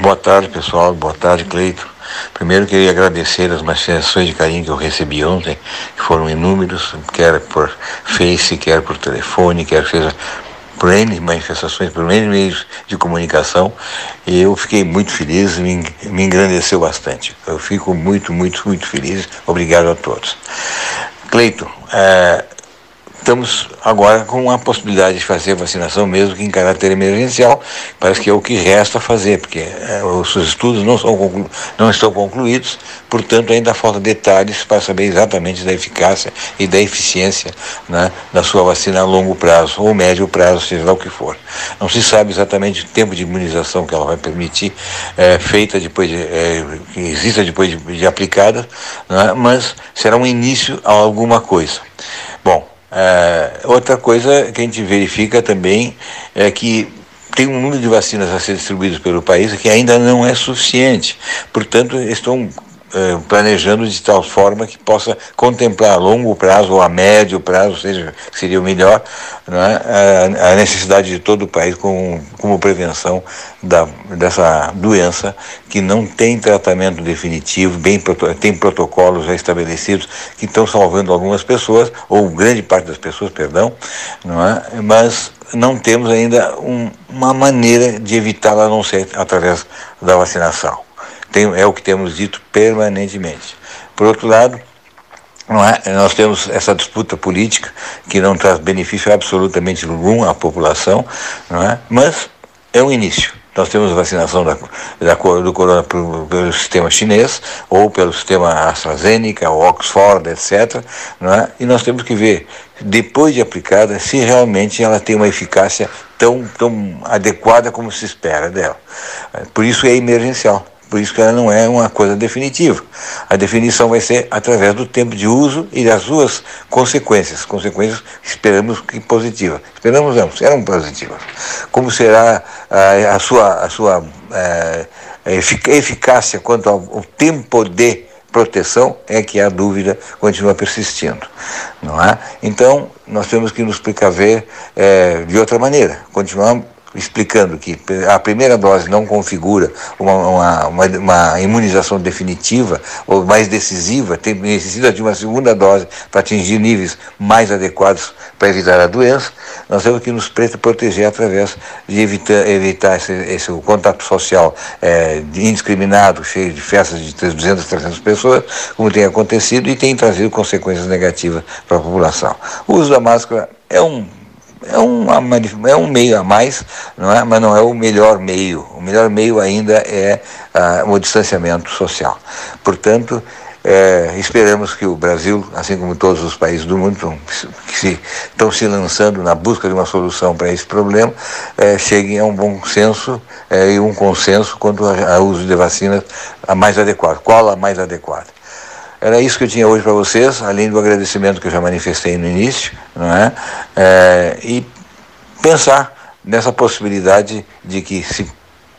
Boa tarde, pessoal. Boa tarde, Cleito. Primeiro queria agradecer as manifestações de carinho que eu recebi ontem, que foram inúmeros, quer por Face, quer por telefone, quer seja por N manifestações, por N meios de comunicação, e eu fiquei muito feliz, me, me engrandeceu bastante. Eu fico muito, muito, muito feliz. Obrigado a todos. Cleito, é, estamos agora com a possibilidade de fazer vacinação, mesmo que em caráter emergencial, parece que é o que resta fazer, porque é, os estudos não, são não estão concluídos, portanto ainda falta detalhes para saber exatamente da eficácia e da eficiência né, da sua vacina a longo prazo ou médio prazo, seja lá o que for. Não se sabe exatamente o tempo de imunização que ela vai permitir, é, feita depois de, é, que exista depois de, de aplicada, né, mas será um início a alguma coisa. Bom, é, outra coisa que a gente verifica também é que tem um número de vacinas a ser distribuídas pelo país que ainda não é suficiente. Portanto, estão planejando de tal forma que possa contemplar a longo prazo ou a médio prazo, seja, seria o melhor, é? a, a, necessidade de todo o país como, como prevenção da, dessa doença que não tem tratamento definitivo, bem, tem protocolos já estabelecidos que estão salvando algumas pessoas, ou grande parte das pessoas, perdão, não é? mas não temos ainda um, uma maneira de evitá-la a não ser através da vacinação. Tem, é o que temos dito permanentemente. Por outro lado, é? Nós temos essa disputa política que não traz benefício absolutamente algum à população, é? mas é um início. Nós temos vacinação da, da, do corona pelo, sistema chinês ou pelo sistema AstraZeneca, Oxford, etc. É? E nós temos que ver, depois de aplicada, se realmente ela tem uma eficácia tão, tão adequada como se espera dela. Por isso é emergencial. Por isso que ela não é uma coisa definitiva. A definição vai ser através do tempo de uso e das suas consequências. Consequências esperamos que positivas. Esperamos não, serão positivas. Como será a, a sua, a sua é, eficácia quanto ao tempo de proteção é que a dúvida continua persistindo, não é? Então nós temos que nos precaver é, de outra maneira, continuar explicando que a primeira dose não configura uma, uma, uma, uma imunização definitiva ou mais decisiva, tem, necessita de uma segunda dose para atingir níveis mais adequados para evitar a doença, nós temos que nos proteger através de evitar, evitar esse, esse contato social é, indiscriminado, cheio de festas de 200, 300 pessoas, como tem acontecido e tem trazido consequências negativas para a população. O uso da máscara é um é, uma, é um meio a mais, não é? mas não é o melhor meio. O melhor meio ainda é ah, o distanciamento social. Portanto, é, esperamos que o Brasil, assim como todos os países do mundo que estão se lançando na busca de uma solução para esse problema, é, cheguem a um bom senso é, e um consenso quanto ao uso de vacinas a mais adequado. Qual a mais adequada? Era isso que eu tinha hoje para vocês, além do agradecimento que eu já manifestei no início, não é? é e pensar nessa possibilidade de que se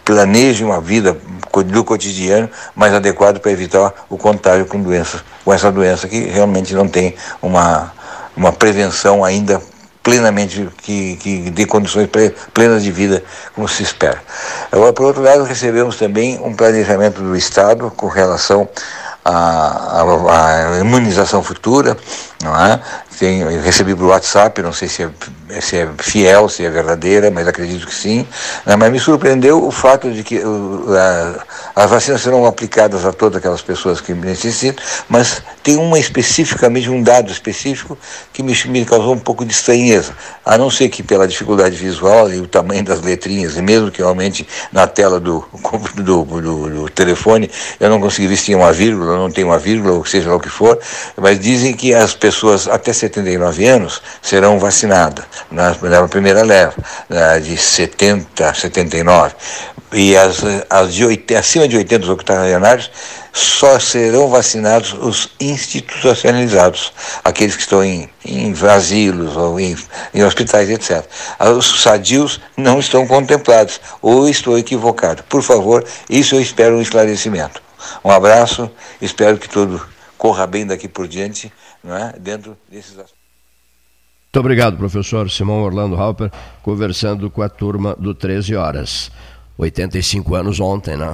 planeje uma vida do cotidiano mais adequado para evitar o contágio com doenças, com essa doença que realmente não tem uma, uma prevenção ainda plenamente que, que dê condições plenas de vida como se espera. Agora, por outro lado, recebemos também um planejamento do Estado com relação a, a, a imunização futura, não é? Tem, recebi por WhatsApp, não sei se é, se é fiel, se é verdadeira, mas acredito que sim. Né? Mas me surpreendeu o fato de que uh, as vacinas serão aplicadas a todas aquelas pessoas que necessitam, mas tem uma especificamente, um dado específico que me, me causou um pouco de estranheza. A não ser que pela dificuldade visual e o tamanho das letrinhas, e mesmo que realmente na tela do, [LAUGHS] do, do, do telefone eu não consegui ver se tinha uma vírgula, não tem uma vírgula, ou seja lá o que for, mas dizem que as pessoas até 79 anos serão vacinadas na, na primeira leva, de 70 a 79. E as, as de 80, acima de 80 octogenários só serão vacinados os institucionalizados, aqueles que estão em, em asilos ou em, em hospitais, etc. Os sadios não estão contemplados, ou estou equivocado. Por favor, isso eu espero um esclarecimento. Um abraço, espero que tudo corra bem daqui por diante, não é? dentro desses aspectos. Muito obrigado, professor Simão Orlando Halper, conversando com a turma do 13 Horas. 85 anos ontem, né?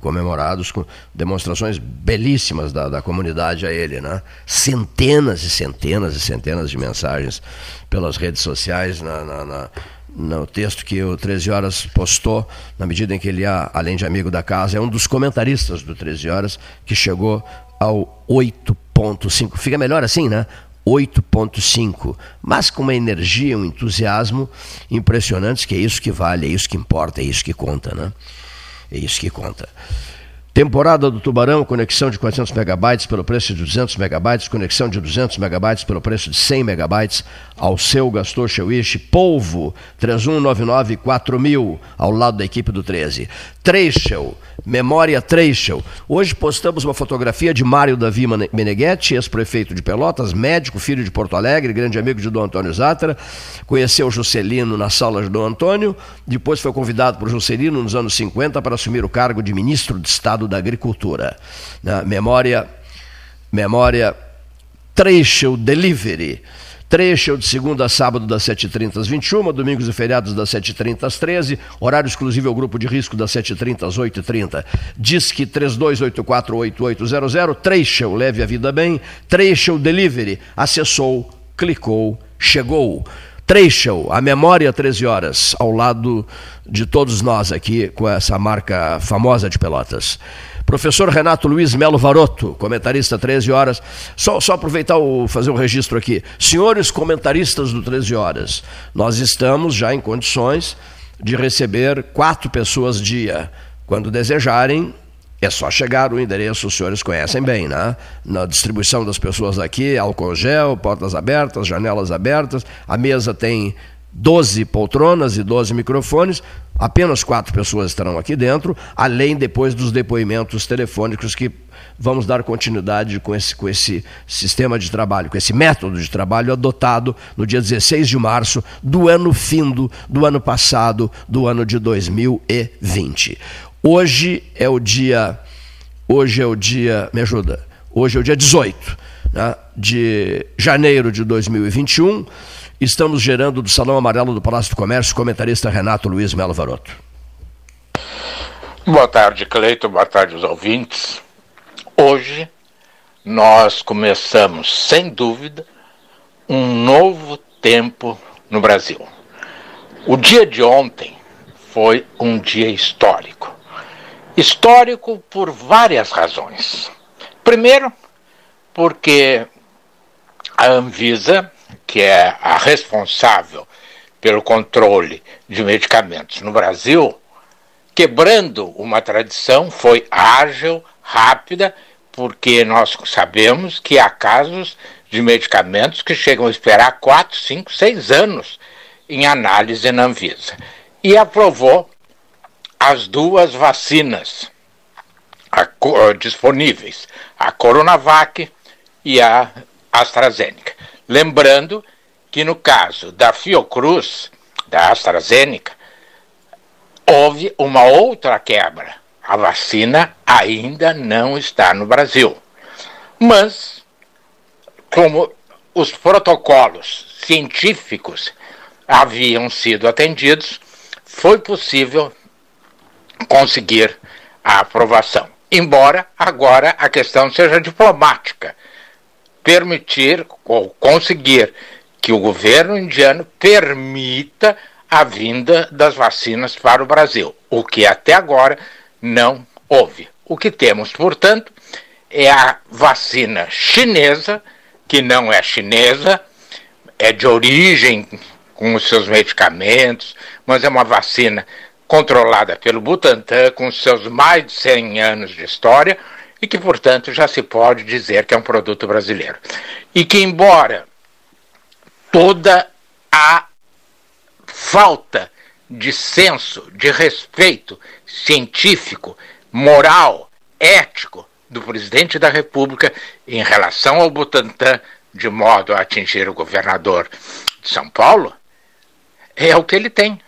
comemorados com demonstrações belíssimas da, da comunidade a ele. Né? Centenas e centenas e centenas de mensagens pelas redes sociais, na, na, na no texto que o 13 Horas postou, na medida em que ele, é, além de amigo da casa, é um dos comentaristas do 13 Horas, que chegou ao 8.5. Fica melhor assim, né? 8.5, mas com uma energia, um entusiasmo impressionantes, que é isso que vale, é isso que importa, é isso que conta, né? É isso que conta. Temporada do Tubarão, conexão de 400 megabytes pelo preço de 200 megabytes, conexão de 200 megabytes pelo preço de 100 megabytes, ao seu Gastor Chewish, Polvo, 3199-4000, ao lado da equipe do 13. Treishel, Memória Treichel. Hoje postamos uma fotografia de Mário Davi Meneghetti, ex-prefeito de Pelotas, médico, filho de Porto Alegre, grande amigo de Dom Antônio Zatra. Conheceu Juscelino na sala de Dom Antônio, depois foi convidado por Juscelino nos anos 50 para assumir o cargo de ministro de Estado da Agricultura. Na memória, memória Treichel Delivery. Trecho de segunda a sábado das 7h30 às 21 domingos e feriados das 7h30 às 13 horário exclusivo ao grupo de risco das 7h30 às 8h30. Disque 32848800, Trecho, leve a vida bem, Trecho Delivery, acessou, clicou, chegou. Trecho, a memória 13 horas, ao lado de todos nós aqui com essa marca famosa de Pelotas. Professor Renato Luiz Melo Varoto, comentarista 13 horas. Só, só aproveitar o fazer um registro aqui. Senhores comentaristas do 13 horas, nós estamos já em condições de receber quatro pessoas dia. Quando desejarem, é só chegar o endereço, os senhores conhecem bem, né? Na distribuição das pessoas aqui, álcool gel, portas abertas, janelas abertas. A mesa tem 12 poltronas e 12 microfones, apenas quatro pessoas estarão aqui dentro, além depois dos depoimentos telefônicos que vamos dar continuidade com esse, com esse sistema de trabalho, com esse método de trabalho adotado no dia 16 de março do ano findo do ano passado, do ano de 2020. Hoje é o dia, hoje é o dia, me ajuda, hoje é o dia 18 né, de janeiro de 2021. Estamos gerando do Salão Amarelo do Palácio do Comércio, comentarista Renato Luiz Melo Varoto. Boa tarde, Cleito. Boa tarde aos ouvintes. Hoje nós começamos, sem dúvida, um novo tempo no Brasil. O dia de ontem foi um dia histórico. Histórico por várias razões. Primeiro, porque a Anvisa que é a responsável pelo controle de medicamentos no Brasil, quebrando uma tradição, foi ágil, rápida, porque nós sabemos que há casos de medicamentos que chegam a esperar 4, 5, 6 anos em análise na Anvisa. E aprovou as duas vacinas disponíveis, a Coronavac e a AstraZeneca. Lembrando que no caso da Fiocruz, da AstraZeneca, houve uma outra quebra. A vacina ainda não está no Brasil. Mas, como os protocolos científicos haviam sido atendidos, foi possível conseguir a aprovação. Embora agora a questão seja diplomática permitir ou conseguir que o governo indiano permita a vinda das vacinas para o Brasil, o que até agora não houve. O que temos, portanto, é a vacina chinesa, que não é chinesa, é de origem com os seus medicamentos, mas é uma vacina controlada pelo Butantan, com seus mais de 100 anos de história, e que, portanto, já se pode dizer que é um produto brasileiro. E que, embora toda a falta de senso, de respeito científico, moral, ético do presidente da República em relação ao Butantan, de modo a atingir o governador de São Paulo, é o que ele tem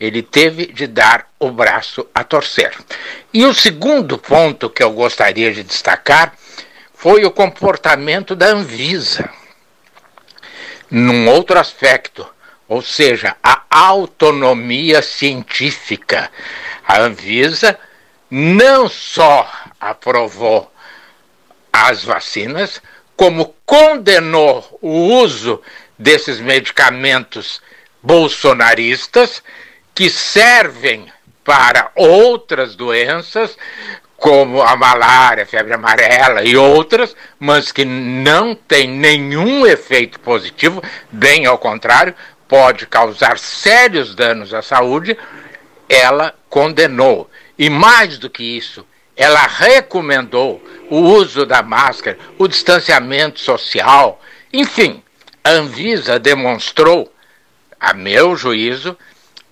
ele teve de dar o braço a torcer. E o segundo ponto que eu gostaria de destacar foi o comportamento da Anvisa. Num outro aspecto, ou seja, a autonomia científica. A Anvisa não só aprovou as vacinas, como condenou o uso desses medicamentos bolsonaristas que servem para outras doenças, como a malária, a febre amarela e outras, mas que não tem nenhum efeito positivo, bem ao contrário, pode causar sérios danos à saúde, ela condenou. E mais do que isso, ela recomendou o uso da máscara, o distanciamento social, enfim, a Anvisa demonstrou, a meu juízo,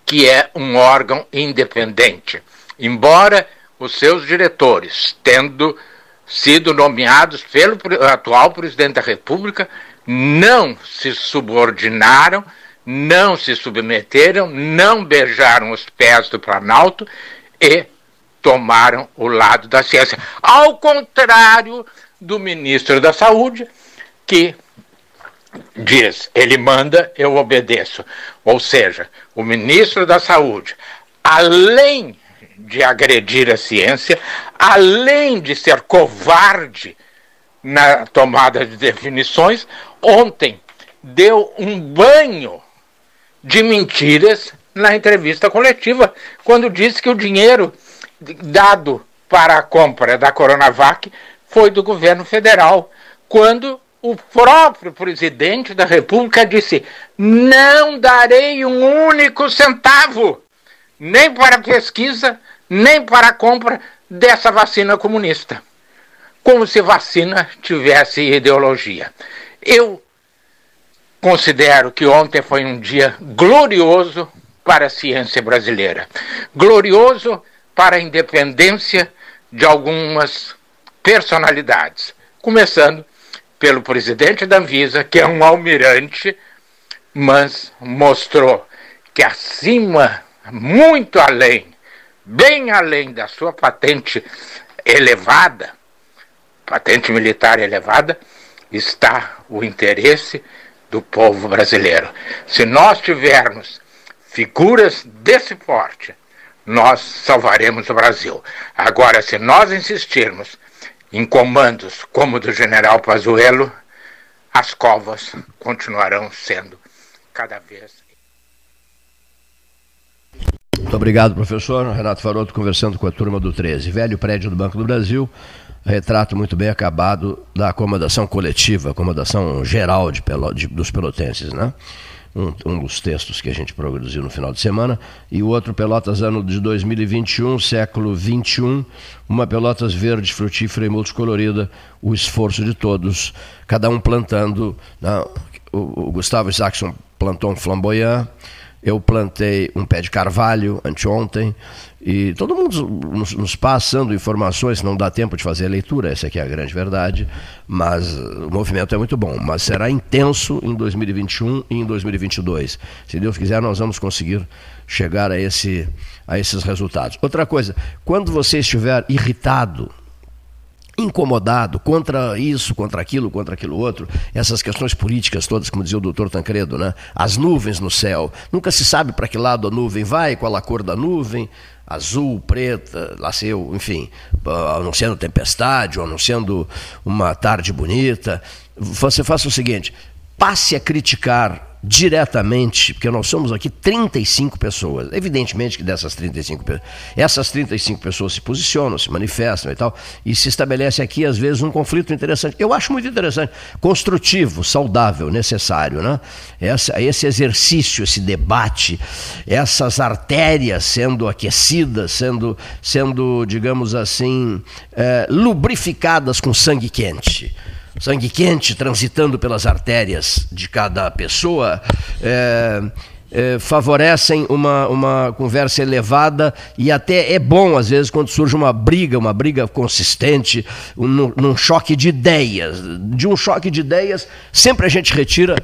que é um órgão independente. Embora os seus diretores, tendo sido nomeados pelo atual presidente da República, não se subordinaram, não se submeteram, não beijaram os pés do Planalto e tomaram o lado da ciência. Ao contrário do ministro da Saúde, que diz: ele manda, eu obedeço. Ou seja, o ministro da Saúde, além de agredir a ciência, além de ser covarde na tomada de definições, ontem deu um banho de mentiras na entrevista coletiva, quando disse que o dinheiro dado para a compra da Coronavac foi do governo federal, quando o próprio presidente da República disse: não darei um único centavo, nem para pesquisa, nem para a compra dessa vacina comunista. Como se vacina tivesse ideologia. Eu considero que ontem foi um dia glorioso para a ciência brasileira. Glorioso para a independência de algumas personalidades. Começando pelo presidente da Anvisa, que é um almirante, mas mostrou que acima, muito além, bem além da sua patente elevada, patente militar elevada, está o interesse do povo brasileiro. Se nós tivermos figuras desse porte, nós salvaremos o Brasil. Agora, se nós insistirmos em comandos como do general Pazuello, as covas continuarão sendo cada vez. Muito obrigado, professor. Renato Faroto conversando com a turma do 13. Velho prédio do Banco do Brasil, retrato muito bem acabado da acomodação coletiva, acomodação geral de, de dos pelotenses, né? Um, um, dos textos que a gente produziu no final de semana, e o outro Pelotas ano de 2021, século 21, uma Pelotas verde, frutífera e multicolorida, o esforço de todos, cada um plantando. Né? O, o Gustavo Isaacson plantou um flamboyant, eu plantei um pé de carvalho anteontem, e todo mundo nos, nos, passando informações, não dá tempo de fazer a leitura, essa aqui é a grande verdade, mas o movimento é muito bom. Mas será intenso em 2021 e em 2022. Se Deus quiser, nós vamos conseguir chegar a, esse, a esses resultados. Outra coisa, quando você estiver irritado, incomodado contra isso, contra aquilo, contra aquilo outro, essas questões políticas todas, como dizia o doutor Tancredo, né? as nuvens no céu, nunca se sabe para que lado a nuvem vai, qual a cor da nuvem, azul, preta, lá seu, enfim, anunciando tempestade ou anunciando uma tarde bonita. Você faça o seguinte: passe a criticar diretamente, porque nós somos aqui 35 pessoas. Evidentemente que dessas 35 pessoas, essas 35 pessoas se posicionam, se manifestam e tal, e se estabelece aqui, às vezes, um conflito interessante. Eu acho muito interessante, construtivo, saudável, necessário, né? Essa, esse exercício, esse debate, essas artérias sendo aquecidas, sendo, sendo digamos assim, é, lubrificadas com sangue quente sangue quente transitando pelas artérias de cada pessoa. É, é, favorecem uma, uma conversa elevada e até é bom, às vezes, quando surge uma briga, uma briga consistente, um, num choque de ideias. De um choque de ideias, sempre a gente retira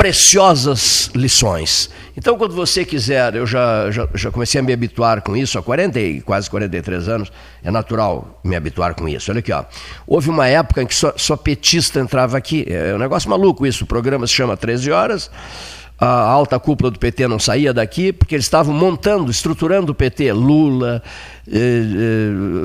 preciosas lições. Então, quando você quiser, eu já, já, já, comecei a me habituar com isso há 40 e quase 43 anos, é natural me habituar com isso. Olha aqui, ó. houve uma época em que só, só petista entrava aqui, é um negócio maluco isso, o programa se chama 13 Horas, a alta cúpula do PT não saía daqui, porque eles estavam montando, estruturando o PT. Lula, eh,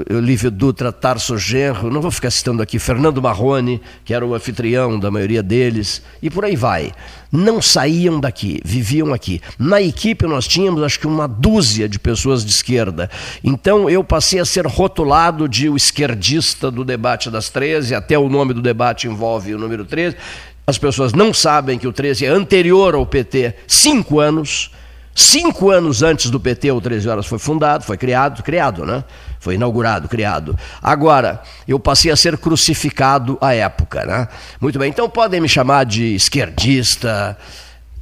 eh, Olívio Dutra, Tarso Genro, não vou ficar citando aqui, Fernando Marrone, que era o anfitrião da maioria deles, e por aí vai. Não saíam daqui, viviam aqui. Na equipe nós tínhamos acho que uma dúzia de pessoas de esquerda. Então eu passei a ser rotulado de o esquerdista do debate das 13, até o nome do debate envolve o número 13. As pessoas não sabem que o 13 é anterior ao PT, cinco anos. Cinco anos antes do PT, o 13 Horas foi fundado, foi criado, criado, né? Foi inaugurado, criado. Agora, eu passei a ser crucificado à época, né? Muito bem, então podem me chamar de esquerdista,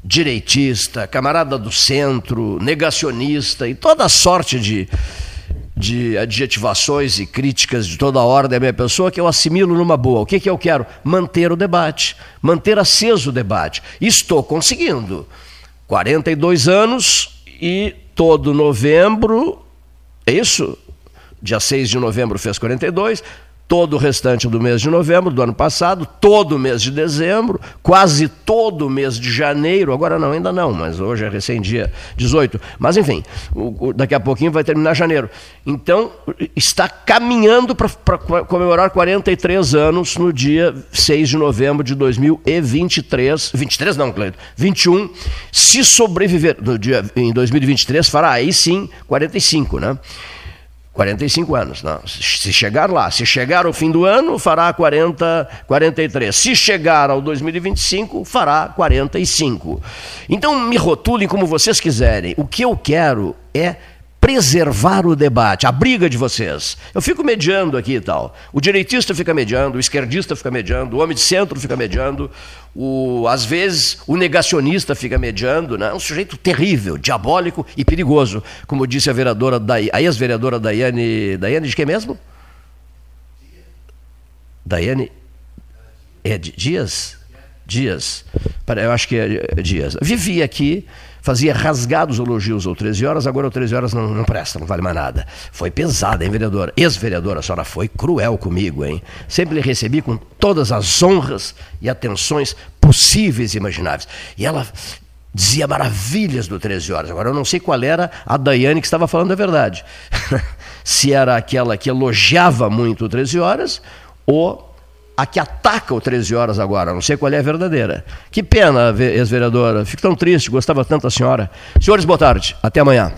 direitista, camarada do centro, negacionista e toda sorte de, de adjetivações e críticas de toda a ordem à minha pessoa que eu assimilo numa boa. O que, que eu quero? Manter o debate, manter aceso o debate. Estou conseguindo. 42 anos e todo novembro, é isso? Dia 6 de novembro fez 42, todo o restante do mês de novembro do ano passado, todo o mês de dezembro, quase todo o mês de janeiro, agora não, ainda não, mas hoje é recém dia 18. Mas enfim, o, o, daqui a pouquinho vai terminar janeiro. Então, está caminhando para comemorar 43 anos no dia 6 de novembro de 2023. 23 não, Cleiton, 21. Se sobreviver no dia, em 2023, fará aí sim 45, né? 45 anos, não. Se chegar lá, se chegar ao fim do ano, fará 40, 43. Se chegar ao 2025, fará 45. Então me rotulem como vocês quiserem. O que eu quero é preservar o debate, a briga de vocês. Eu fico mediando aqui e tal. O direitista fica mediando, o esquerdista fica mediando, o homem de centro fica mediando, o, às vezes o negacionista fica mediando, né? um sujeito terrível, diabólico e perigoso, como disse a vereadora a ex-vereadora Daiane, Daiane de quem mesmo? Daiane é Dias? Dias. Eu acho que é Dias. Vivi aqui fazia rasgados elogios ao 13 horas, agora o 13 horas não, não presta, não vale mais nada. Foi pesada, hein, vereadora? Ex-vereadora, a senhora foi cruel comigo, hein? Sempre lhe recebi com todas as honras e atenções possíveis e imagináveis. E ela dizia maravilhas do 13 horas. Agora eu não sei qual era a Daiane que estava falando a verdade. [LAUGHS] Se era aquela que elogiava muito o 13 horas ou a que ataca o 13 Horas agora, não sei qual é a verdadeira. Que pena, ex-vereadora, fico tão triste, gostava tanto da senhora. Senhores, boa tarde, até amanhã.